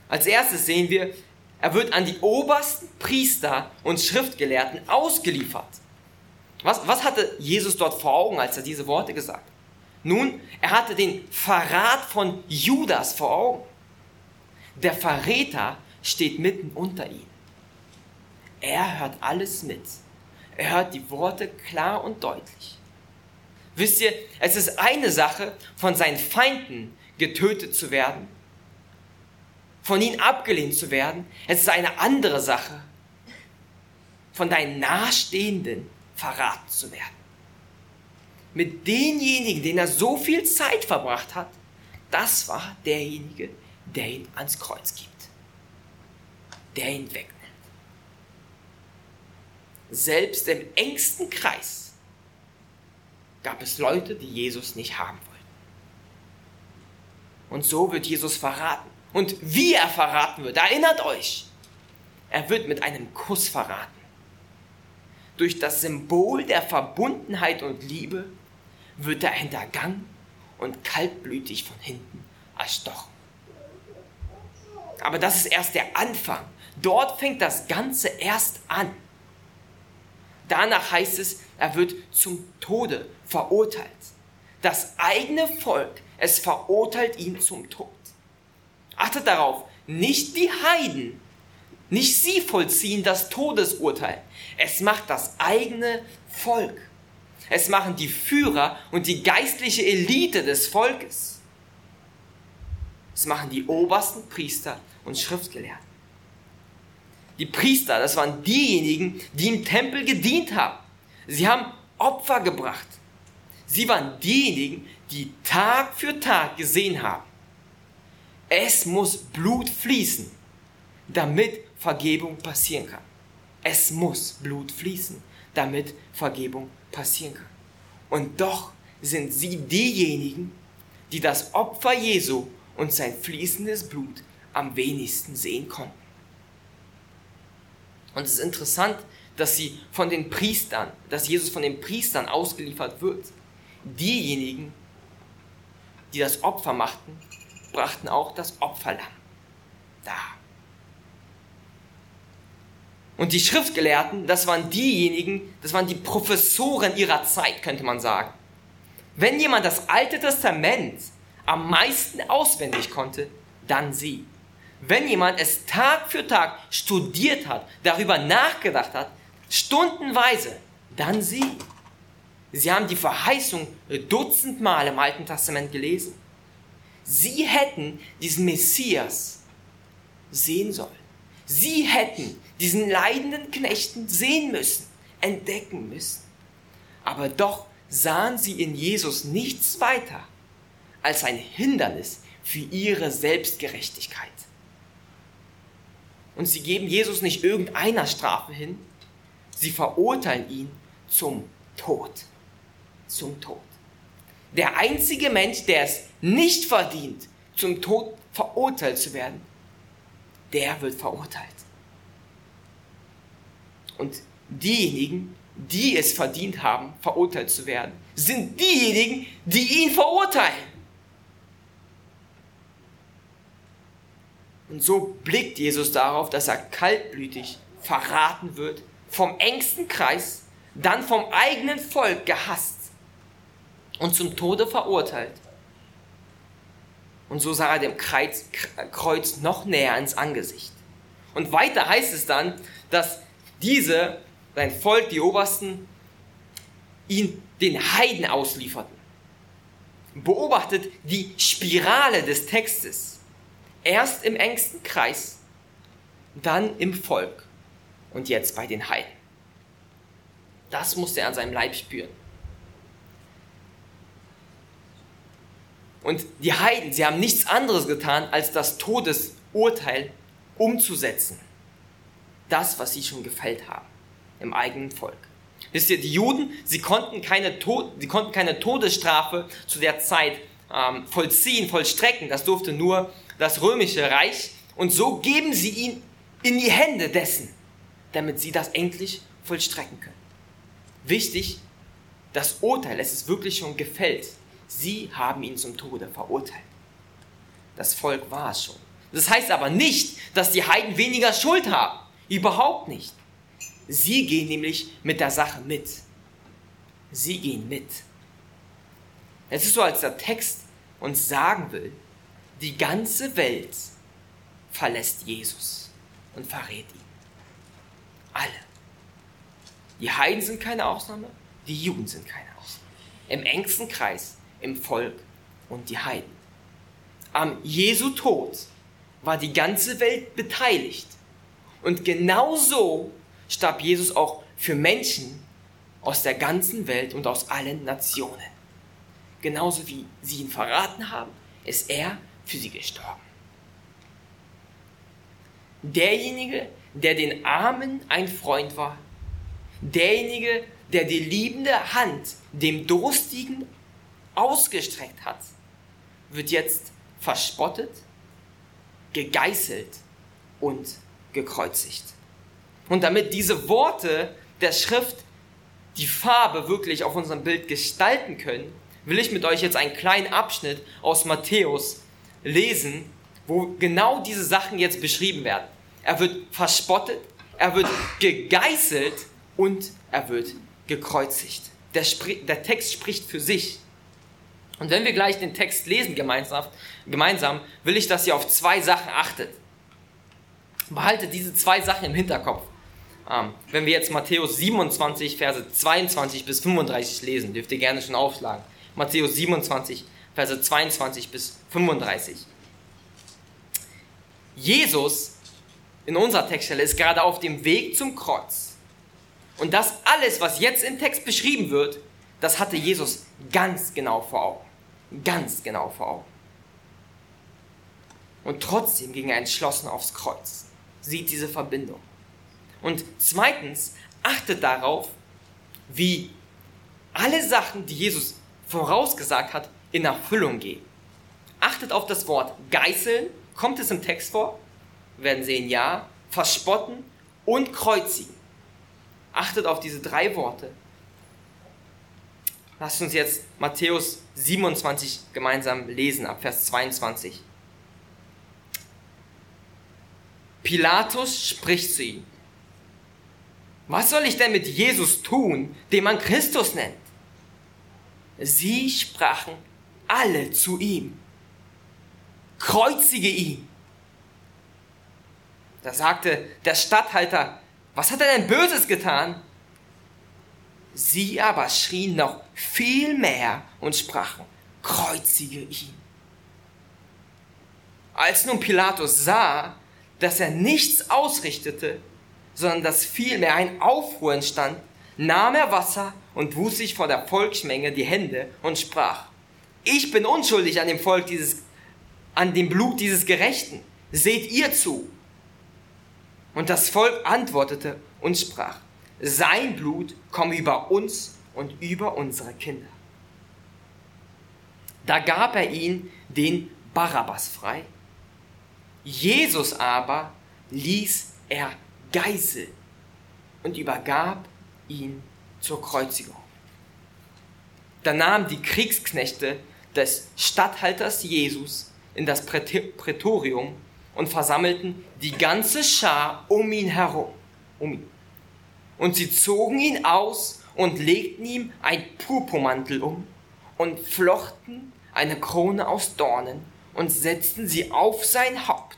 [SPEAKER 1] Als erstes sehen wir, er wird an die obersten Priester und Schriftgelehrten ausgeliefert. Was, was hatte Jesus dort vor Augen, als er diese Worte gesagt hat? Nun, er hatte den Verrat von Judas vor Augen. Der Verräter steht mitten unter ihm. Er hört alles mit. Er hört die Worte klar und deutlich. Wisst ihr, es ist eine Sache, von seinen Feinden getötet zu werden, von ihnen abgelehnt zu werden. Es ist eine andere Sache, von deinen Nahestehenden verraten zu werden. Mit denjenigen, denen er so viel Zeit verbracht hat, das war derjenige, der ihn ans Kreuz gibt, der ihn wegnimmt selbst im engsten Kreis gab es Leute, die Jesus nicht haben wollten. Und so wird Jesus verraten. Und wie er verraten wird, erinnert euch, er wird mit einem Kuss verraten. Durch das Symbol der Verbundenheit und Liebe wird er hintergangen und kaltblütig von hinten erstochen. Aber das ist erst der Anfang. Dort fängt das Ganze erst an. Danach heißt es, er wird zum Tode verurteilt. Das eigene Volk, es verurteilt ihn zum Tod. Achtet darauf, nicht die Heiden, nicht sie vollziehen das Todesurteil. Es macht das eigene Volk. Es machen die Führer und die geistliche Elite des Volkes. Es machen die obersten Priester und Schriftgelehrten. Die Priester, das waren diejenigen, die im Tempel gedient haben. Sie haben Opfer gebracht. Sie waren diejenigen, die Tag für Tag gesehen haben. Es muss Blut fließen, damit Vergebung passieren kann. Es muss Blut fließen, damit Vergebung passieren kann. Und doch sind sie diejenigen, die das Opfer Jesu und sein fließendes Blut am wenigsten sehen konnten. Und es ist interessant, dass sie von den Priestern, dass Jesus von den Priestern ausgeliefert wird. Diejenigen, die das Opfer machten, brachten auch das Opferlamm da. Und die Schriftgelehrten, das waren diejenigen, das waren die Professoren ihrer Zeit, könnte man sagen. Wenn jemand das Alte Testament am meisten auswendig konnte, dann sie. wenn jemand es Tag für Tag studiert hat, darüber nachgedacht hat, stundenweise, dann sie. Sie haben die Verheißung dutzendmal im Alten Testament gelesen. Sie hätten diesen Messias sehen sollen. Sie hätten diesen leidenden Knechten sehen müssen, entdecken müssen. Aber doch sahen sie in Jesus nichts weiter als ein Hindernis für ihre Selbstgerechtigkeit. Und sie geben Jesus nicht irgendeiner Strafe hin, sie verurteilen ihn zum Tod. Zum Tod. Der einzige Mensch, der es nicht verdient, zum Tod verurteilt zu werden, der wird verurteilt. Und diejenigen, die es verdient haben, verurteilt zu werden, sind diejenigen, die ihn verurteilen. Und so blickt Jesus darauf, dass er kaltblütig verraten wird, vom engsten Kreis, dann vom eigenen Volk gehasst und zum Tode verurteilt. Und so sah er dem Kreuz noch näher ins Angesicht. Und weiter heißt es dann, dass diese, sein Volk, die Obersten, ihn den Heiden auslieferten. Beobachtet die Spirale des Textes. Erst im engsten Kreis, dann im Volk und jetzt bei den Heiden. Das musste er an seinem Leib spüren. Und die Heiden, sie haben nichts anderes getan, als das Todesurteil umzusetzen. Das, was sie schon gefällt haben im eigenen Volk. Wisst ihr, die Juden, sie konnten keine, Tod, sie konnten keine Todesstrafe zu der Zeit ähm, vollziehen, vollstrecken. Das durfte nur das römische Reich und so geben sie ihn in die Hände dessen, damit sie das endlich vollstrecken können. Wichtig, das Urteil, es ist wirklich schon gefällt. Sie haben ihn zum Tode verurteilt. Das Volk war es schon. Das heißt aber nicht, dass die Heiden weniger Schuld haben. Überhaupt nicht. Sie gehen nämlich mit der Sache mit. Sie gehen mit. Es ist so, als der Text uns sagen will, die ganze Welt verlässt Jesus und verrät ihn. Alle. Die Heiden sind keine Ausnahme, die Juden sind keine Ausnahme. Im engsten Kreis, im Volk und die Heiden. Am Jesu Tod war die ganze Welt beteiligt. Und genauso starb Jesus auch für Menschen aus der ganzen Welt und aus allen Nationen. Genauso wie sie ihn verraten haben, ist er für sie gestorben. Derjenige, der den Armen ein Freund war, derjenige, der die liebende Hand dem Durstigen ausgestreckt hat, wird jetzt verspottet, gegeißelt und gekreuzigt. Und damit diese Worte der Schrift die Farbe wirklich auf unserem Bild gestalten können, will ich mit euch jetzt einen kleinen Abschnitt aus Matthäus lesen, wo genau diese Sachen jetzt beschrieben werden. Er wird verspottet, er wird gegeißelt und er wird gekreuzigt. Der, der, Text spricht für sich. Und wenn wir gleich den Text lesen gemeinsam, gemeinsam, will ich, dass ihr auf zwei Sachen achtet. Behaltet diese zwei Sachen im Hinterkopf. Ähm, wenn wir jetzt Matthäus 27, Verse 22 bis 35 lesen, dürft ihr gerne schon aufschlagen. Matthäus 27, Verse 22 bis 35. Jesus in unserer Textstelle ist gerade auf dem Weg zum Kreuz. Und das alles, was jetzt im Text beschrieben wird, das hatte Jesus ganz genau vor Augen. Ganz genau vor Augen. Und trotzdem ging er entschlossen aufs Kreuz. Sieht diese Verbindung. Und zweitens, achtet darauf, wie alle Sachen, die Jesus vorausgesagt hat, in Erfüllung gehen. Achtet auf das Wort geißeln. Kommt es im Text vor? Wir werden sehen, ja. Verspotten und kreuzigen. Achtet auf diese drei Worte. Lasst uns jetzt Matthäus 27 gemeinsam lesen, ab Vers 22. Pilatus spricht zu ihm. Was soll ich denn mit Jesus tun, den man Christus nennt? Sie sprachen alle zu ihm. Kreuzige ihn. Da sagte der Statthalter, was hat er denn Böses getan? Sie aber schrien noch viel mehr und sprachen, kreuzige ihn. Als nun Pilatus sah, dass er nichts ausrichtete, sondern dass vielmehr ein Aufruhr entstand, nahm er Wasser und wusch sich vor der Volksmenge die Hände und sprach, ich bin unschuldig an dem Volk dieses, an dem Blut dieses Gerechten. Seht ihr zu. Und das Volk antwortete und sprach, sein Blut komme über uns und über unsere Kinder. Da gab er ihn den Barabbas frei. Jesus aber ließ er geißeln und übergab ihn zur Kreuzigung. Da nahmen die Kriegsknechte des Statthalters Jesus in das Prätorium und versammelten die ganze Schar um ihn herum. Um ihn. Und sie zogen ihn aus und legten ihm ein Purpurmantel um und flochten eine Krone aus Dornen und setzten sie auf sein Haupt,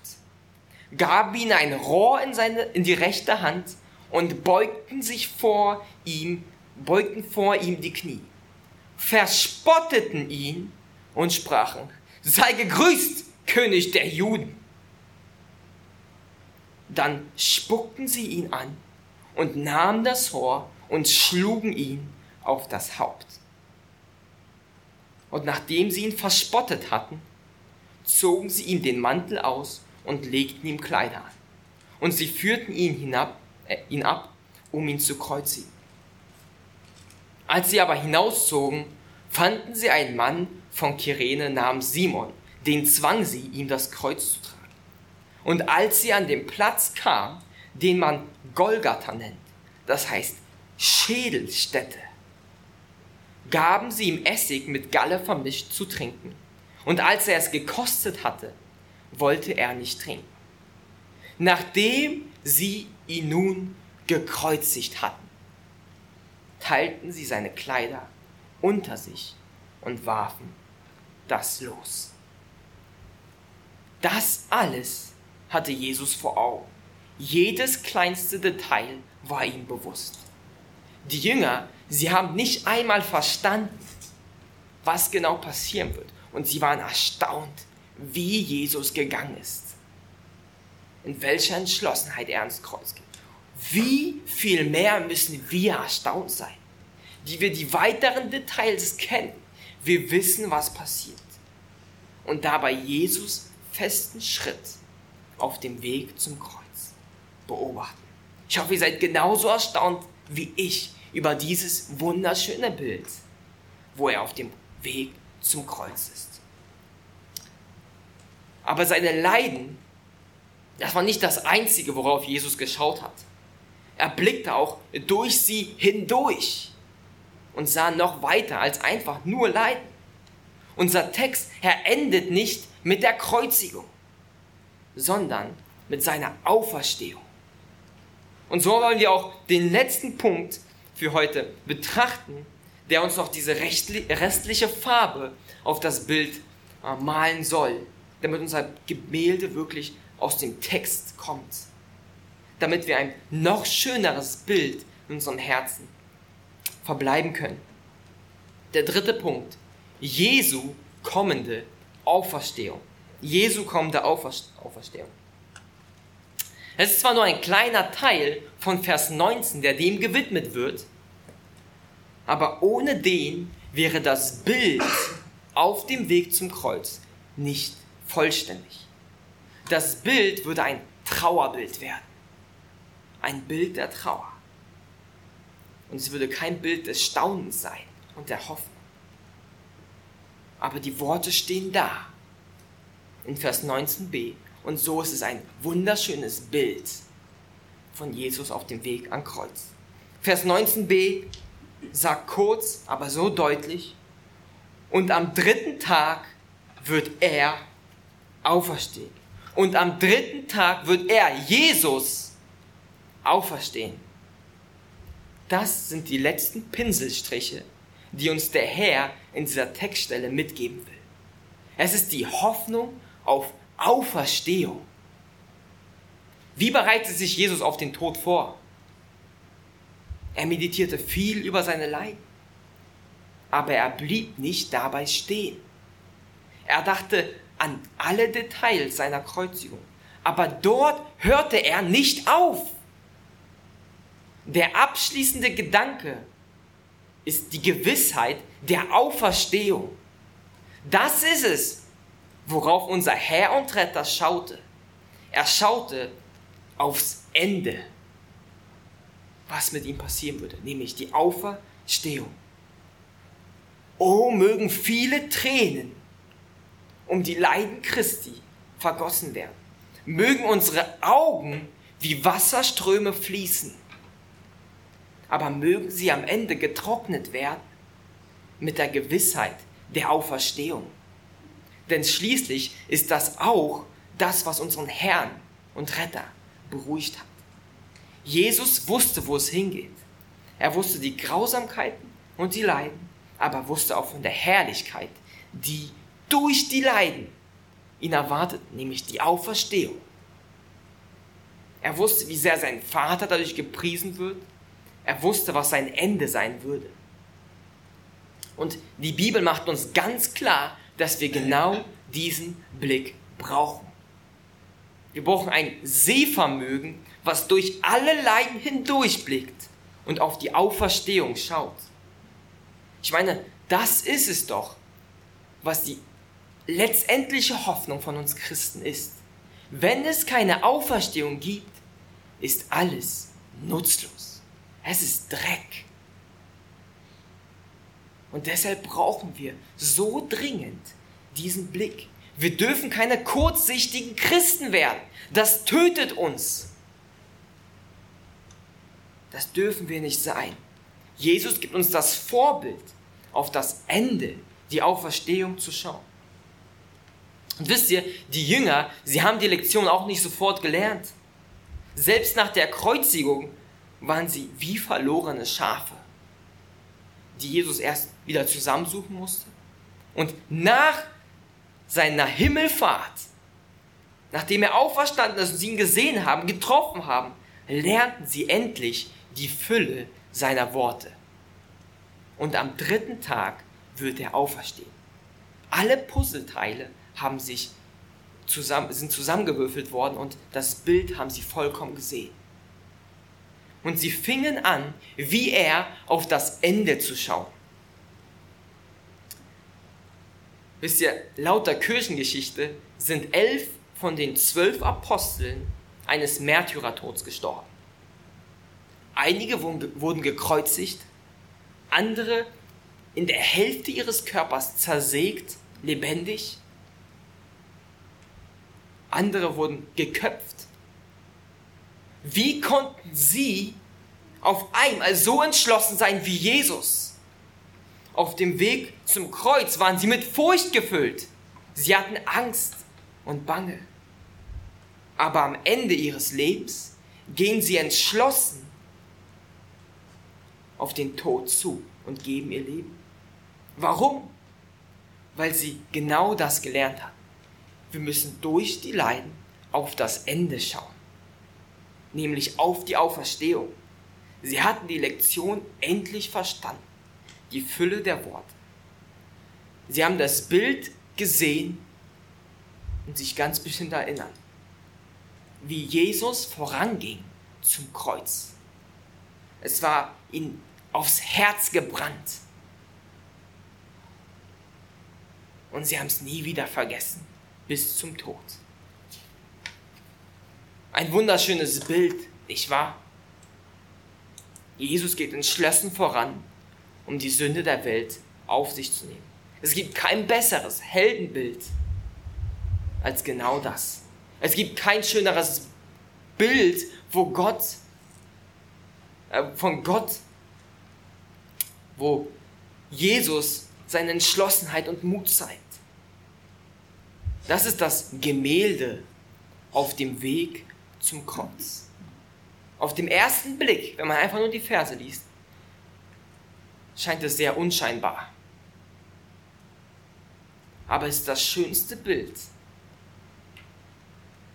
[SPEAKER 1] gaben ihm ein Rohr in, seine, in die rechte Hand und beugten sich vor ihm, beugten vor ihm die Knie, verspotteten ihn und sprachen, sei gegrüßt, König der Juden. Dann spuckten sie ihn an und nahmen das Rohr und schlugen ihn auf das Haupt. Und nachdem sie ihn verspottet hatten, zogen sie ihm den Mantel aus und legten ihm Kleider an. Und sie führten ihn hinab, äh, ihn ab, um ihn zu kreuzigen. Als sie aber hinauszogen, fanden sie einen Mann von Kyrene namens Simon, den zwang sie, ihm das Kreuz zu tragen. Und als sie an den Platz kam, den man Golgatha nennt, das heißt Schädelstätte, gaben sie ihm Essig mit Galle vermischt zu trinken. Und als er es gekostet hatte, wollte er nicht trinken. Nachdem sie ihn nun gekreuzigt hatten, teilten sie seine Kleider unter sich und warfen das los. Das alles hatte Jesus vor Augen. Jedes kleinste Detail war ihm bewusst. Die Jünger, sie haben nicht einmal verstanden, was genau passieren wird. Und sie waren erstaunt, wie Jesus gegangen ist. In welcher Entschlossenheit er ans Kreuz geht. Wie viel mehr müssen wir erstaunt sein, die wir die weiteren Details kennen. Wir wissen, was passiert. Und dabei Jesus festen Schritt auf dem Weg zum Kreuz beobachten. Ich hoffe, ihr seid genauso erstaunt wie ich über dieses wunderschöne Bild, wo er auf dem Weg zum Kreuz ist. Aber seine Leiden, das war nicht das Einzige, worauf Jesus geschaut hat. Er blickte auch durch sie hindurch und sah noch weiter als einfach nur Leiden. Unser Text, er endet nicht mit der Kreuzigung, sondern mit seiner Auferstehung. Und so wollen wir auch den letzten Punkt für heute betrachten, der uns noch diese restliche Farbe auf das Bild äh, malen soll, damit unser Gemälde wirklich aus dem Text kommt, damit wir ein noch schöneres Bild in unserem Herzen verbleiben können. Der dritte Punkt, Jesu kommende Auferstehung. Jesu kommende Auferstehung. Es ist zwar nur ein kleiner Teil von Vers 19, der dem gewidmet wird, aber ohne den wäre das Bild auf dem Weg zum Kreuz nicht vollständig. Das Bild würde ein Trauerbild werden. Ein Bild der Trauer. Und es würde kein Bild des Staunens sein und der Hoffnung. Aber die Worte stehen da in Vers 19b. Und so ist es ein wunderschönes Bild von Jesus auf dem Weg am Kreuz. Vers 19b sagt kurz, aber so deutlich, und am dritten Tag wird er auferstehen. Und am dritten Tag wird er, Jesus, auferstehen. Das sind die letzten Pinselstriche, die uns der Herr in dieser Textstelle mitgeben will. Es ist die Hoffnung auf Auferstehung. Wie bereitet sich Jesus auf den Tod vor? Er meditierte viel über seine Leiden, aber er blieb nicht dabei stehen. Er dachte an alle Details seiner Kreuzigung, aber dort hörte er nicht auf. Der abschließende Gedanke ist die Gewissheit der Auferstehung. Das ist es, worauf unser Herr und Retter schaute. Er schaute aufs Ende, was mit ihm passieren würde, nämlich die Auferstehung. Oh, mögen viele Tränen um die Leiden Christi vergossen werden. Mögen unsere Augen wie Wasserströme fließen. Aber mögen sie am Ende getrocknet werden mit der Gewissheit der Auferstehung. Denn schließlich ist das auch das, was unseren Herrn und Retter beruhigt hat. Jesus wusste, wo es hingeht. Er wusste die Grausamkeiten und die Leiden, aber wusste auch von der Herrlichkeit, die durch die Leiden ihn erwartet, nämlich die Auferstehung. Er wusste, wie sehr sein Vater dadurch gepriesen wird. Er wusste, was sein Ende sein würde. Und die Bibel macht uns ganz klar, dass wir genau diesen Blick brauchen. Wir brauchen ein Sehvermögen, was durch alle Leiden hindurchblickt und auf die Auferstehung schaut. Ich meine, das ist es doch, was die letztendliche Hoffnung von uns Christen ist. Wenn es keine Auferstehung gibt, ist alles nutzlos. Es ist Dreck. Und deshalb brauchen wir so dringend diesen Blick. Wir dürfen keine kurzsichtigen Christen werden. Das tötet uns. Das dürfen wir nicht sein. Jesus gibt uns das Vorbild, auf das Ende, die Auferstehung zu schauen. Und wisst ihr, die Jünger, sie haben die Lektion auch nicht sofort gelernt. Selbst nach der Kreuzigung waren sie wie verlorene Schafe, die Jesus erst wieder zusammensuchen musste. Und nach seiner Himmelfahrt, nachdem er auferstanden ist und sie ihn gesehen haben, getroffen haben, lernten sie endlich die Fülle seiner Worte. Und am dritten Tag wird er auferstehen. Alle Puzzleteile haben sich zusammen, sind zusammengewürfelt worden und das Bild haben sie vollkommen gesehen. Und sie fingen an, wie er auf das Ende zu schauen. Wisst ihr, laut der Kirchengeschichte sind elf von den zwölf Aposteln eines Märtyrertods gestorben. Einige wurden gekreuzigt, andere in der Hälfte ihres Körpers zersägt, lebendig andere wurden geköpft. Wie konnten sie auf einmal so entschlossen sein wie Jesus? Auf dem Weg zum Kreuz waren sie mit Furcht gefüllt. Sie hatten Angst und Bange. Aber am Ende ihres Lebens gehen sie entschlossen auf den Tod zu und geben ihr Leben. Warum? Weil sie genau das gelernt haben wir müssen durch die Leiden auf das Ende schauen, nämlich auf die Auferstehung. Sie hatten die Lektion endlich verstanden, die Fülle der Worte. Sie haben das Bild gesehen und sich ganz bestimmt erinnern, wie Jesus voranging zum Kreuz. Es war ihnen aufs Herz gebrannt. Und sie haben es nie wieder vergessen bis zum Tod. Ein wunderschönes Bild, nicht wahr? Jesus geht entschlossen voran, um die Sünde der Welt auf sich zu nehmen. Es gibt kein besseres Heldenbild als genau das. Es gibt kein schöneres Bild, wo Gott, äh, von Gott, wo Jesus seine Entschlossenheit und Mut zeigt. Das ist das Gemälde auf dem Weg zum Kreuz. Auf dem ersten Blick, wenn man einfach nur die Verse liest, scheint es sehr unscheinbar. Aber es ist das schönste Bild,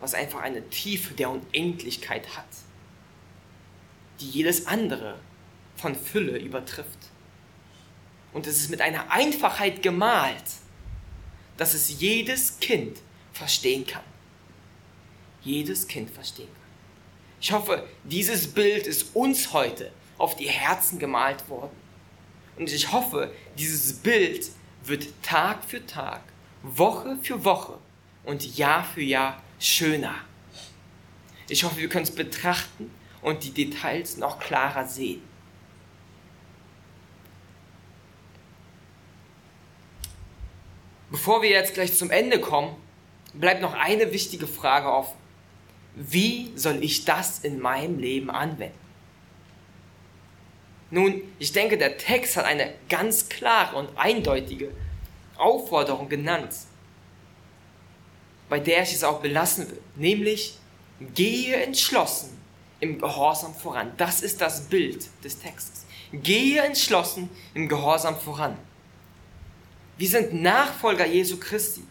[SPEAKER 1] was einfach eine Tiefe der Unendlichkeit hat, die jedes andere von Fülle übertrifft. Und es ist mit einer Einfachheit gemalt, dass es jedes Kind verstehen kann. Jedes Kind verstehen kann. Ich hoffe, dieses Bild ist uns heute auf die Herzen gemalt worden. Und ich hoffe, dieses Bild wird Tag für Tag, Woche für Woche und Jahr für Jahr schöner. Ich hoffe, wir können es betrachten und die Details noch klarer sehen. Bevor wir jetzt gleich zum Ende kommen, bleibt noch eine wichtige Frage offen. Wie soll ich das in meinem Leben anwenden? Nun, ich denke, der Text hat eine ganz klare und eindeutige Aufforderung genannt, bei der ich es auch belassen will, nämlich gehe entschlossen im Gehorsam voran. Das ist das Bild des Textes. Gehe entschlossen im Gehorsam voran. Wir sind Nachfolger Jesu Christi.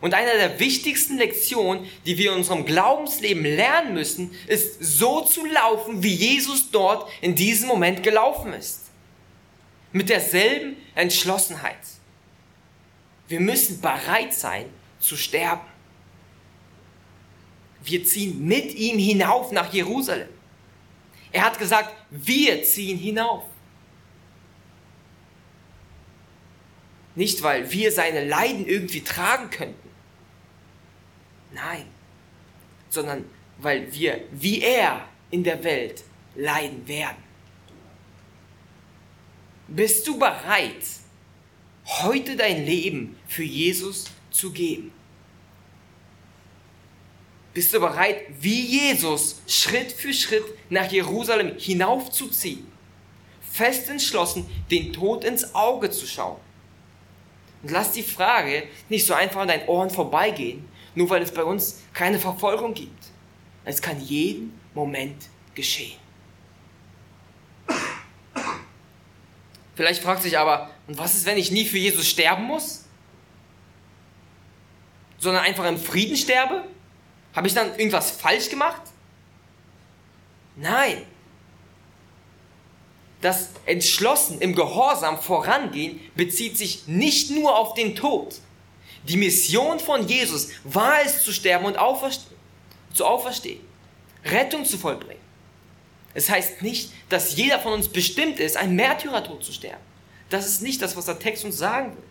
[SPEAKER 1] Und eine der wichtigsten Lektionen, die wir in unserem Glaubensleben lernen müssen, ist so zu laufen, wie Jesus dort in diesem Moment gelaufen ist. Mit derselben Entschlossenheit. Wir müssen bereit sein zu sterben. Wir ziehen mit ihm hinauf nach Jerusalem. Er hat gesagt, wir ziehen hinauf. Nicht, weil wir seine Leiden irgendwie tragen könnten. Nein, sondern weil wir wie er in der Welt leiden werden. Bist du bereit, heute dein Leben für Jesus zu geben? Bist du bereit, wie Jesus Schritt für Schritt nach Jerusalem hinaufzuziehen? Fest entschlossen, den Tod ins Auge zu schauen. Und lass die Frage nicht so einfach an deinen Ohren vorbeigehen, nur weil es bei uns keine Verfolgung gibt. Es kann jeden Moment geschehen. Vielleicht fragt sich aber, und was ist, wenn ich nie für Jesus sterben muss? Sondern einfach im Frieden sterbe? Habe ich dann irgendwas falsch gemacht? Nein. Das Entschlossen im Gehorsam vorangehen bezieht sich nicht nur auf den Tod, die Mission von Jesus war es zu sterben und zu auferstehen, Rettung zu vollbringen. Es heißt nicht, dass jeder von uns bestimmt ist, ein Märtyrertod zu sterben. Das ist nicht das, was der Text uns sagen will.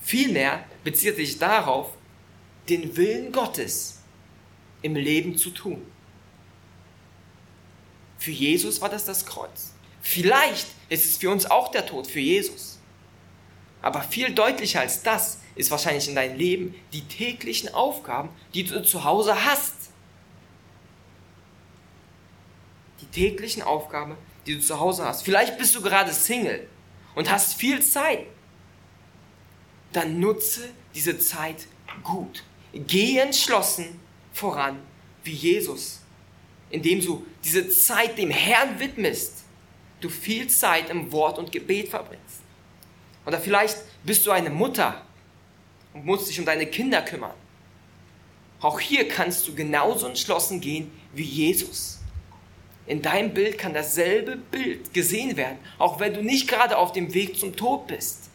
[SPEAKER 1] Vielmehr bezieht sich darauf, den Willen Gottes im Leben zu tun. Für Jesus war das das Kreuz. Vielleicht ist es für uns auch der Tod, für Jesus. Aber viel deutlicher als das ist wahrscheinlich in deinem Leben die täglichen Aufgaben, die du zu Hause hast. Die täglichen Aufgaben, die du zu Hause hast. Vielleicht bist du gerade Single und hast viel Zeit. Dann nutze diese Zeit gut. Geh entschlossen voran wie Jesus, indem du diese Zeit dem Herrn widmest. Du viel Zeit im Wort und Gebet verbringst. Oder vielleicht bist du eine Mutter und musst dich um deine Kinder kümmern. Auch hier kannst du genauso entschlossen gehen wie Jesus. In deinem Bild kann dasselbe Bild gesehen werden, auch wenn du nicht gerade auf dem Weg zum Tod bist.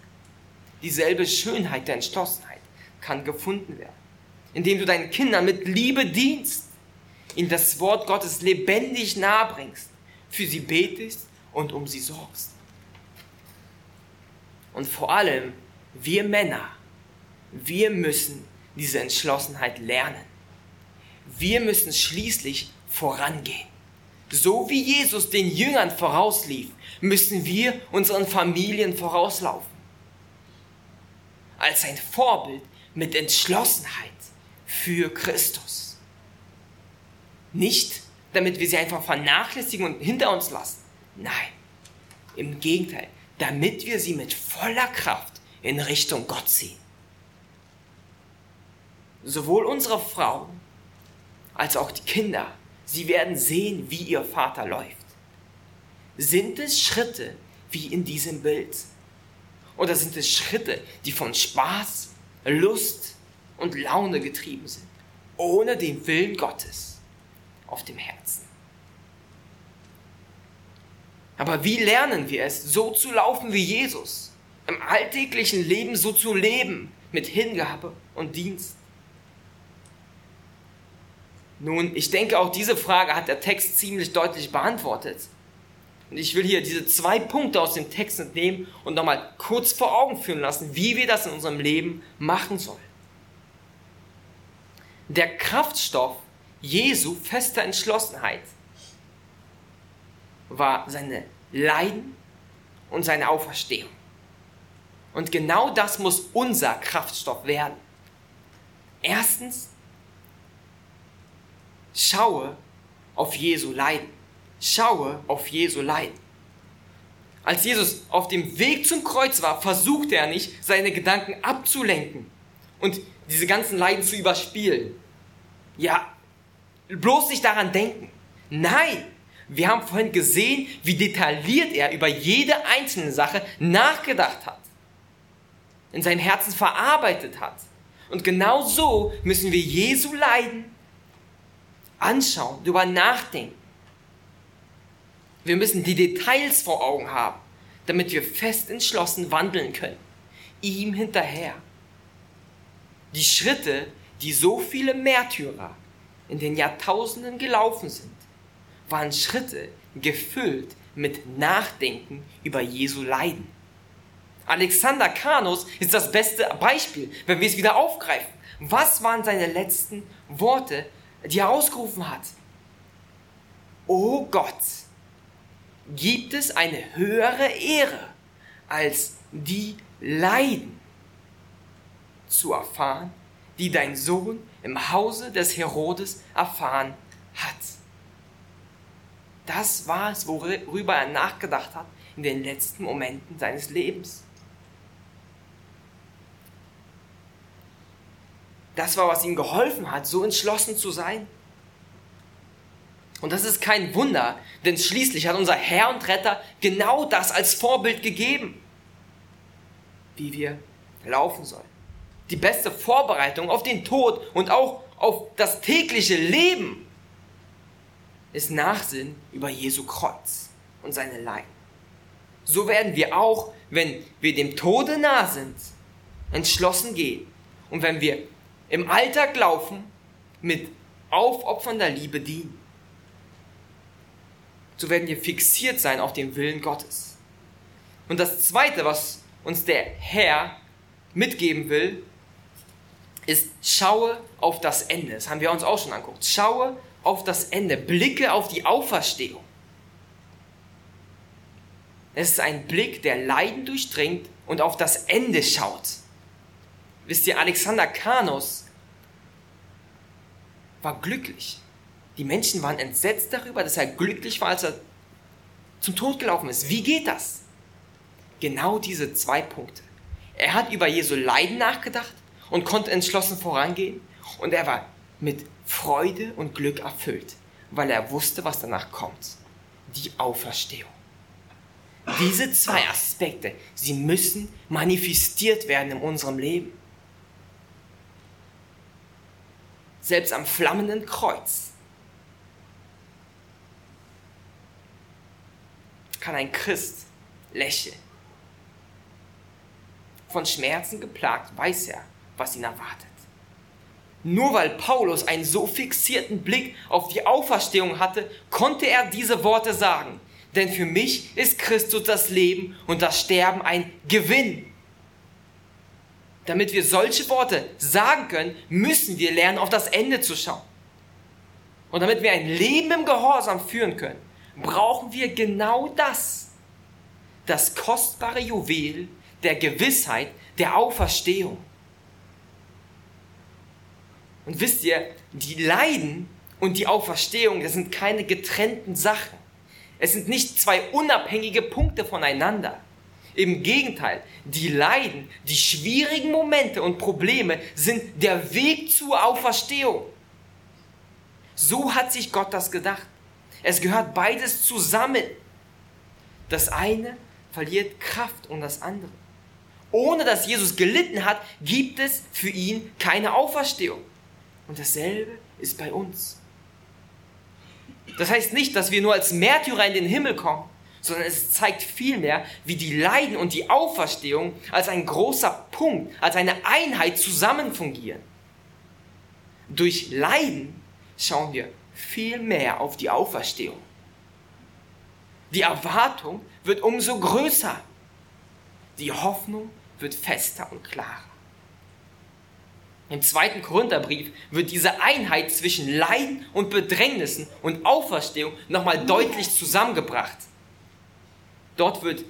[SPEAKER 1] Dieselbe Schönheit der Entschlossenheit kann gefunden werden, indem du deinen Kindern mit Liebe dienst, ihnen das Wort Gottes lebendig nahebringst, für sie betest und um sie sorgst. Und vor allem wir Männer wir müssen diese Entschlossenheit lernen. Wir müssen schließlich vorangehen. So wie Jesus den Jüngern vorauslief, müssen wir unseren Familien vorauslaufen. Als ein Vorbild mit Entschlossenheit für Christus. Nicht, damit wir sie einfach vernachlässigen und hinter uns lassen. Nein, im Gegenteil, damit wir sie mit voller Kraft in Richtung Gott ziehen sowohl unsere Frauen als auch die Kinder, sie werden sehen, wie ihr Vater läuft. Sind es Schritte wie in diesem Bild? Oder sind es Schritte, die von Spaß, Lust und Laune getrieben sind, ohne den Willen Gottes auf dem Herzen. Aber wie lernen wir es, so zu laufen wie Jesus, im alltäglichen Leben so zu leben, mit Hingabe und Dienst? Nun, ich denke, auch diese Frage hat der Text ziemlich deutlich beantwortet. Und ich will hier diese zwei Punkte aus dem Text entnehmen und nochmal kurz vor Augen führen lassen, wie wir das in unserem Leben machen sollen. Der Kraftstoff Jesu fester Entschlossenheit war seine Leiden und seine Auferstehung. Und genau das muss unser Kraftstoff werden. Erstens, schaue auf Jesu Leiden. Schaue auf Jesu Leiden. Als Jesus auf dem Weg zum Kreuz war, versuchte er nicht, seine Gedanken abzulenken und diese ganzen Leiden zu überspielen. Ja, bloß nicht daran denken. Nein, wir haben vorhin gesehen, wie detailliert er über jede einzelne Sache nachgedacht hat, in seinem Herzen verarbeitet hat. Und genau so müssen wir Jesu Leiden anschauen, darüber nachdenken. Wir müssen die Details vor Augen haben, damit wir fest entschlossen wandeln können. Ihm hinterher. Die Schritte, die so viele Märtyrer in den Jahrtausenden gelaufen sind, waren Schritte gefüllt mit Nachdenken über Jesu Leiden. Alexander Kanus ist das beste Beispiel, wenn wir es wieder aufgreifen. Was waren seine letzten Worte, die er ausgerufen hat? O Gott, gibt es eine höhere Ehre, als die Leiden zu erfahren, die dein Sohn im Hause des Herodes erfahren hat. Das war es, worüber er nachgedacht hat in den letzten Momenten seines Lebens. Das war, was ihm geholfen hat, so entschlossen zu sein. Und das ist kein Wunder, denn schließlich hat unser Herr und Retter genau das als Vorbild gegeben, wie wir laufen sollen. Die beste Vorbereitung auf den Tod und auch auf das tägliche Leben ist Nachsinn über Jesu Kreuz und seine Leiden. So werden wir auch, wenn wir dem Tode nah sind, entschlossen gehen. Und wenn wir im Alltag laufen, mit aufopfernder Liebe dienen so werden wir fixiert sein auf den Willen Gottes. Und das Zweite, was uns der Herr mitgeben will, ist, schaue auf das Ende. Das haben wir uns auch schon angeguckt. Schaue auf das Ende. Blicke auf die Auferstehung. Es ist ein Blick, der Leiden durchdringt und auf das Ende schaut. Wisst ihr, Alexander Kanus war glücklich. Die Menschen waren entsetzt darüber, dass er glücklich war, als er zum Tod gelaufen ist. Wie geht das? Genau diese zwei Punkte. Er hat über Jesu Leiden nachgedacht und konnte entschlossen vorangehen. Und er war mit Freude und Glück erfüllt, weil er wusste, was danach kommt. Die Auferstehung. Diese zwei Aspekte, sie müssen manifestiert werden in unserem Leben. Selbst am flammenden Kreuz kann ein Christ lächeln. Von Schmerzen geplagt weiß er, was ihn erwartet. Nur weil Paulus einen so fixierten Blick auf die Auferstehung hatte, konnte er diese Worte sagen. Denn für mich ist Christus das Leben und das Sterben ein Gewinn. Damit wir solche Worte sagen können, müssen wir lernen, auf das Ende zu schauen. Und damit wir ein Leben im Gehorsam führen können, brauchen wir genau das. Das kostbare Juwel der Gewissheit der Auferstehung. Und wisst ihr, die Leiden und die Auferstehung, das sind keine getrennten Sachen. Es sind nicht zwei unabhängige Punkte voneinander. Im Gegenteil, die Leiden, die schwierigen Momente und Probleme sind der Weg zur Auferstehung. So hat sich Gott das gedacht. Es gehört beides zusammen. Das eine verliert Kraft und das andere. Ohne dass Jesus gelitten hat, gibt es für ihn keine Auferstehung. Und dasselbe ist bei uns. Das heißt nicht, dass wir nur als Märtyrer in den Himmel kommen, sondern es zeigt vielmehr, wie die Leiden und die Auferstehung als ein großer Punkt, als eine Einheit zusammen fungieren. Durch Leiden schauen wir viel mehr auf die Auferstehung. Die Erwartung wird umso größer. Die Hoffnung wird fester und klarer. Im zweiten Korintherbrief wird diese Einheit zwischen Leiden und Bedrängnissen und Auferstehung nochmal deutlich zusammengebracht. Dort wird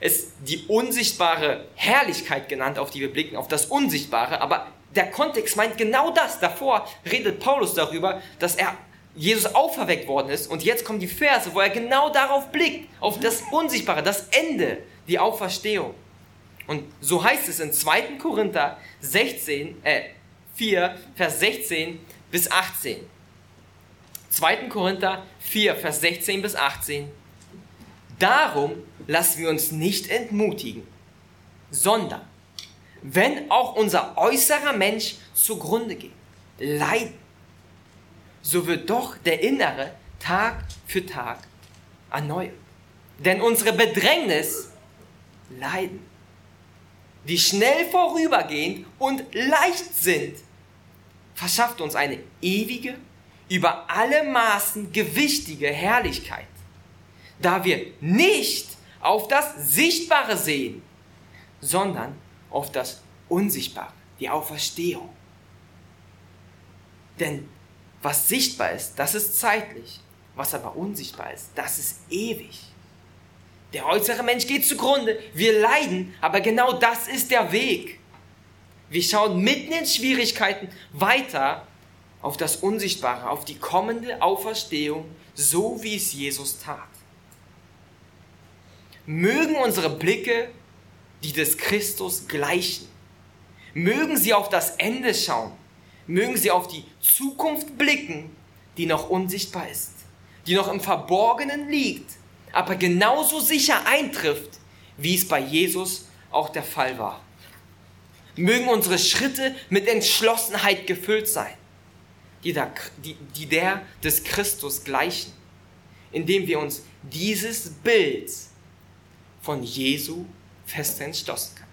[SPEAKER 1] es die unsichtbare Herrlichkeit genannt, auf die wir blicken, auf das Unsichtbare, aber der Kontext meint genau das. Davor redet Paulus darüber, dass er Jesus auferweckt worden ist und jetzt kommen die Verse, wo er genau darauf blickt, auf das Unsichtbare, das Ende, die Auferstehung. Und so heißt es in 2. Korinther 16, äh, 4, Vers 16 bis 18. 2. Korinther 4, Vers 16 bis 18. Darum lassen wir uns nicht entmutigen, sondern wenn auch unser äußerer Mensch zugrunde geht, leiden, so wird doch der innere Tag für Tag erneuert. Denn unsere Bedrängnis, Leiden, die schnell vorübergehen und leicht sind, verschafft uns eine ewige, über alle Maßen gewichtige Herrlichkeit, da wir nicht auf das Sichtbare sehen, sondern auf das Unsichtbare, die Auferstehung. Denn was sichtbar ist, das ist zeitlich, was aber unsichtbar ist, das ist ewig. Der äußere Mensch geht zugrunde, wir leiden, aber genau das ist der Weg. Wir schauen mitten in Schwierigkeiten weiter auf das Unsichtbare, auf die kommende Auferstehung, so wie es Jesus tat. Mögen unsere Blicke die des Christus gleichen. Mögen sie auf das Ende schauen. Mögen sie auf die Zukunft blicken, die noch unsichtbar ist, die noch im Verborgenen liegt, aber genauso sicher eintrifft, wie es bei Jesus auch der Fall war. Mögen unsere Schritte mit Entschlossenheit gefüllt sein, die der, die, die der des Christus gleichen, indem wir uns dieses Bild von Jesu fest entschlossen kann.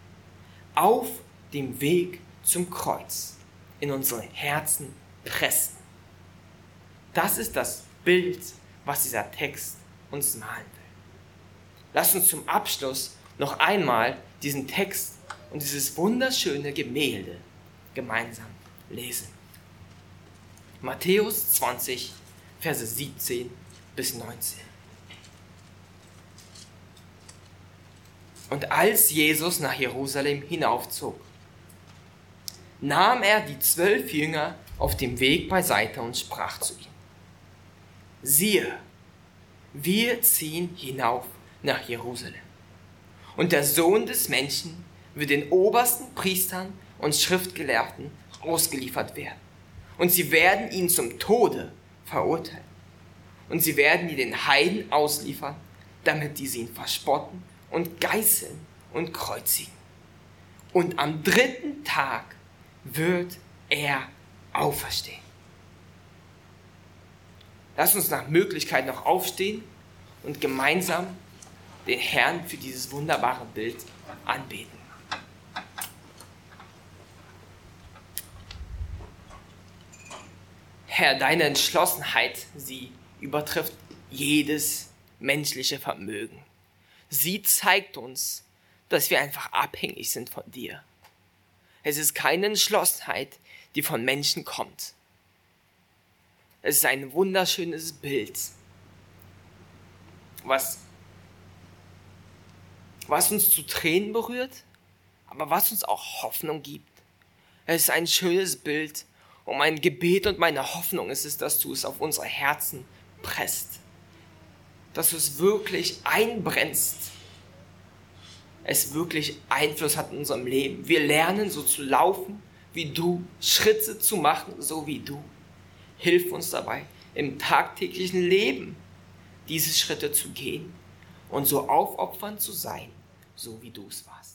[SPEAKER 1] Auf dem Weg zum Kreuz in unsere Herzen pressen. Das ist das Bild, was dieser Text uns malen will. Lass uns zum Abschluss noch einmal diesen Text und dieses wunderschöne Gemälde gemeinsam lesen. Matthäus 20, Verse 17 bis 19. Und als Jesus nach Jerusalem hinaufzog, nahm er die zwölf Jünger auf dem Weg beiseite und sprach zu ihnen, siehe, wir ziehen hinauf nach Jerusalem. Und der Sohn des Menschen wird den obersten Priestern und Schriftgelehrten ausgeliefert werden. Und sie werden ihn zum Tode verurteilen. Und sie werden ihn den Heiden ausliefern, damit diese ihn verspotten und geißeln und kreuzigen. Und am dritten Tag wird er auferstehen. Lass uns nach Möglichkeit noch aufstehen und gemeinsam den Herrn für dieses wunderbare Bild anbeten. Herr, deine Entschlossenheit, sie übertrifft jedes menschliche Vermögen sie zeigt uns, dass wir einfach abhängig sind von dir. Es ist keine Entschlossenheit, die von Menschen kommt. Es ist ein wunderschönes Bild, was, was uns zu Tränen berührt, aber was uns auch Hoffnung gibt. Es ist ein schönes Bild und mein Gebet und meine Hoffnung ist es, dass du es auf unsere Herzen presst dass du es wirklich einbrennst, es wirklich Einfluss hat in unserem Leben. Wir lernen so zu laufen wie du, Schritte zu machen, so wie du. Hilf uns dabei, im tagtäglichen Leben diese Schritte zu gehen und so aufopfernd zu sein, so wie du es warst.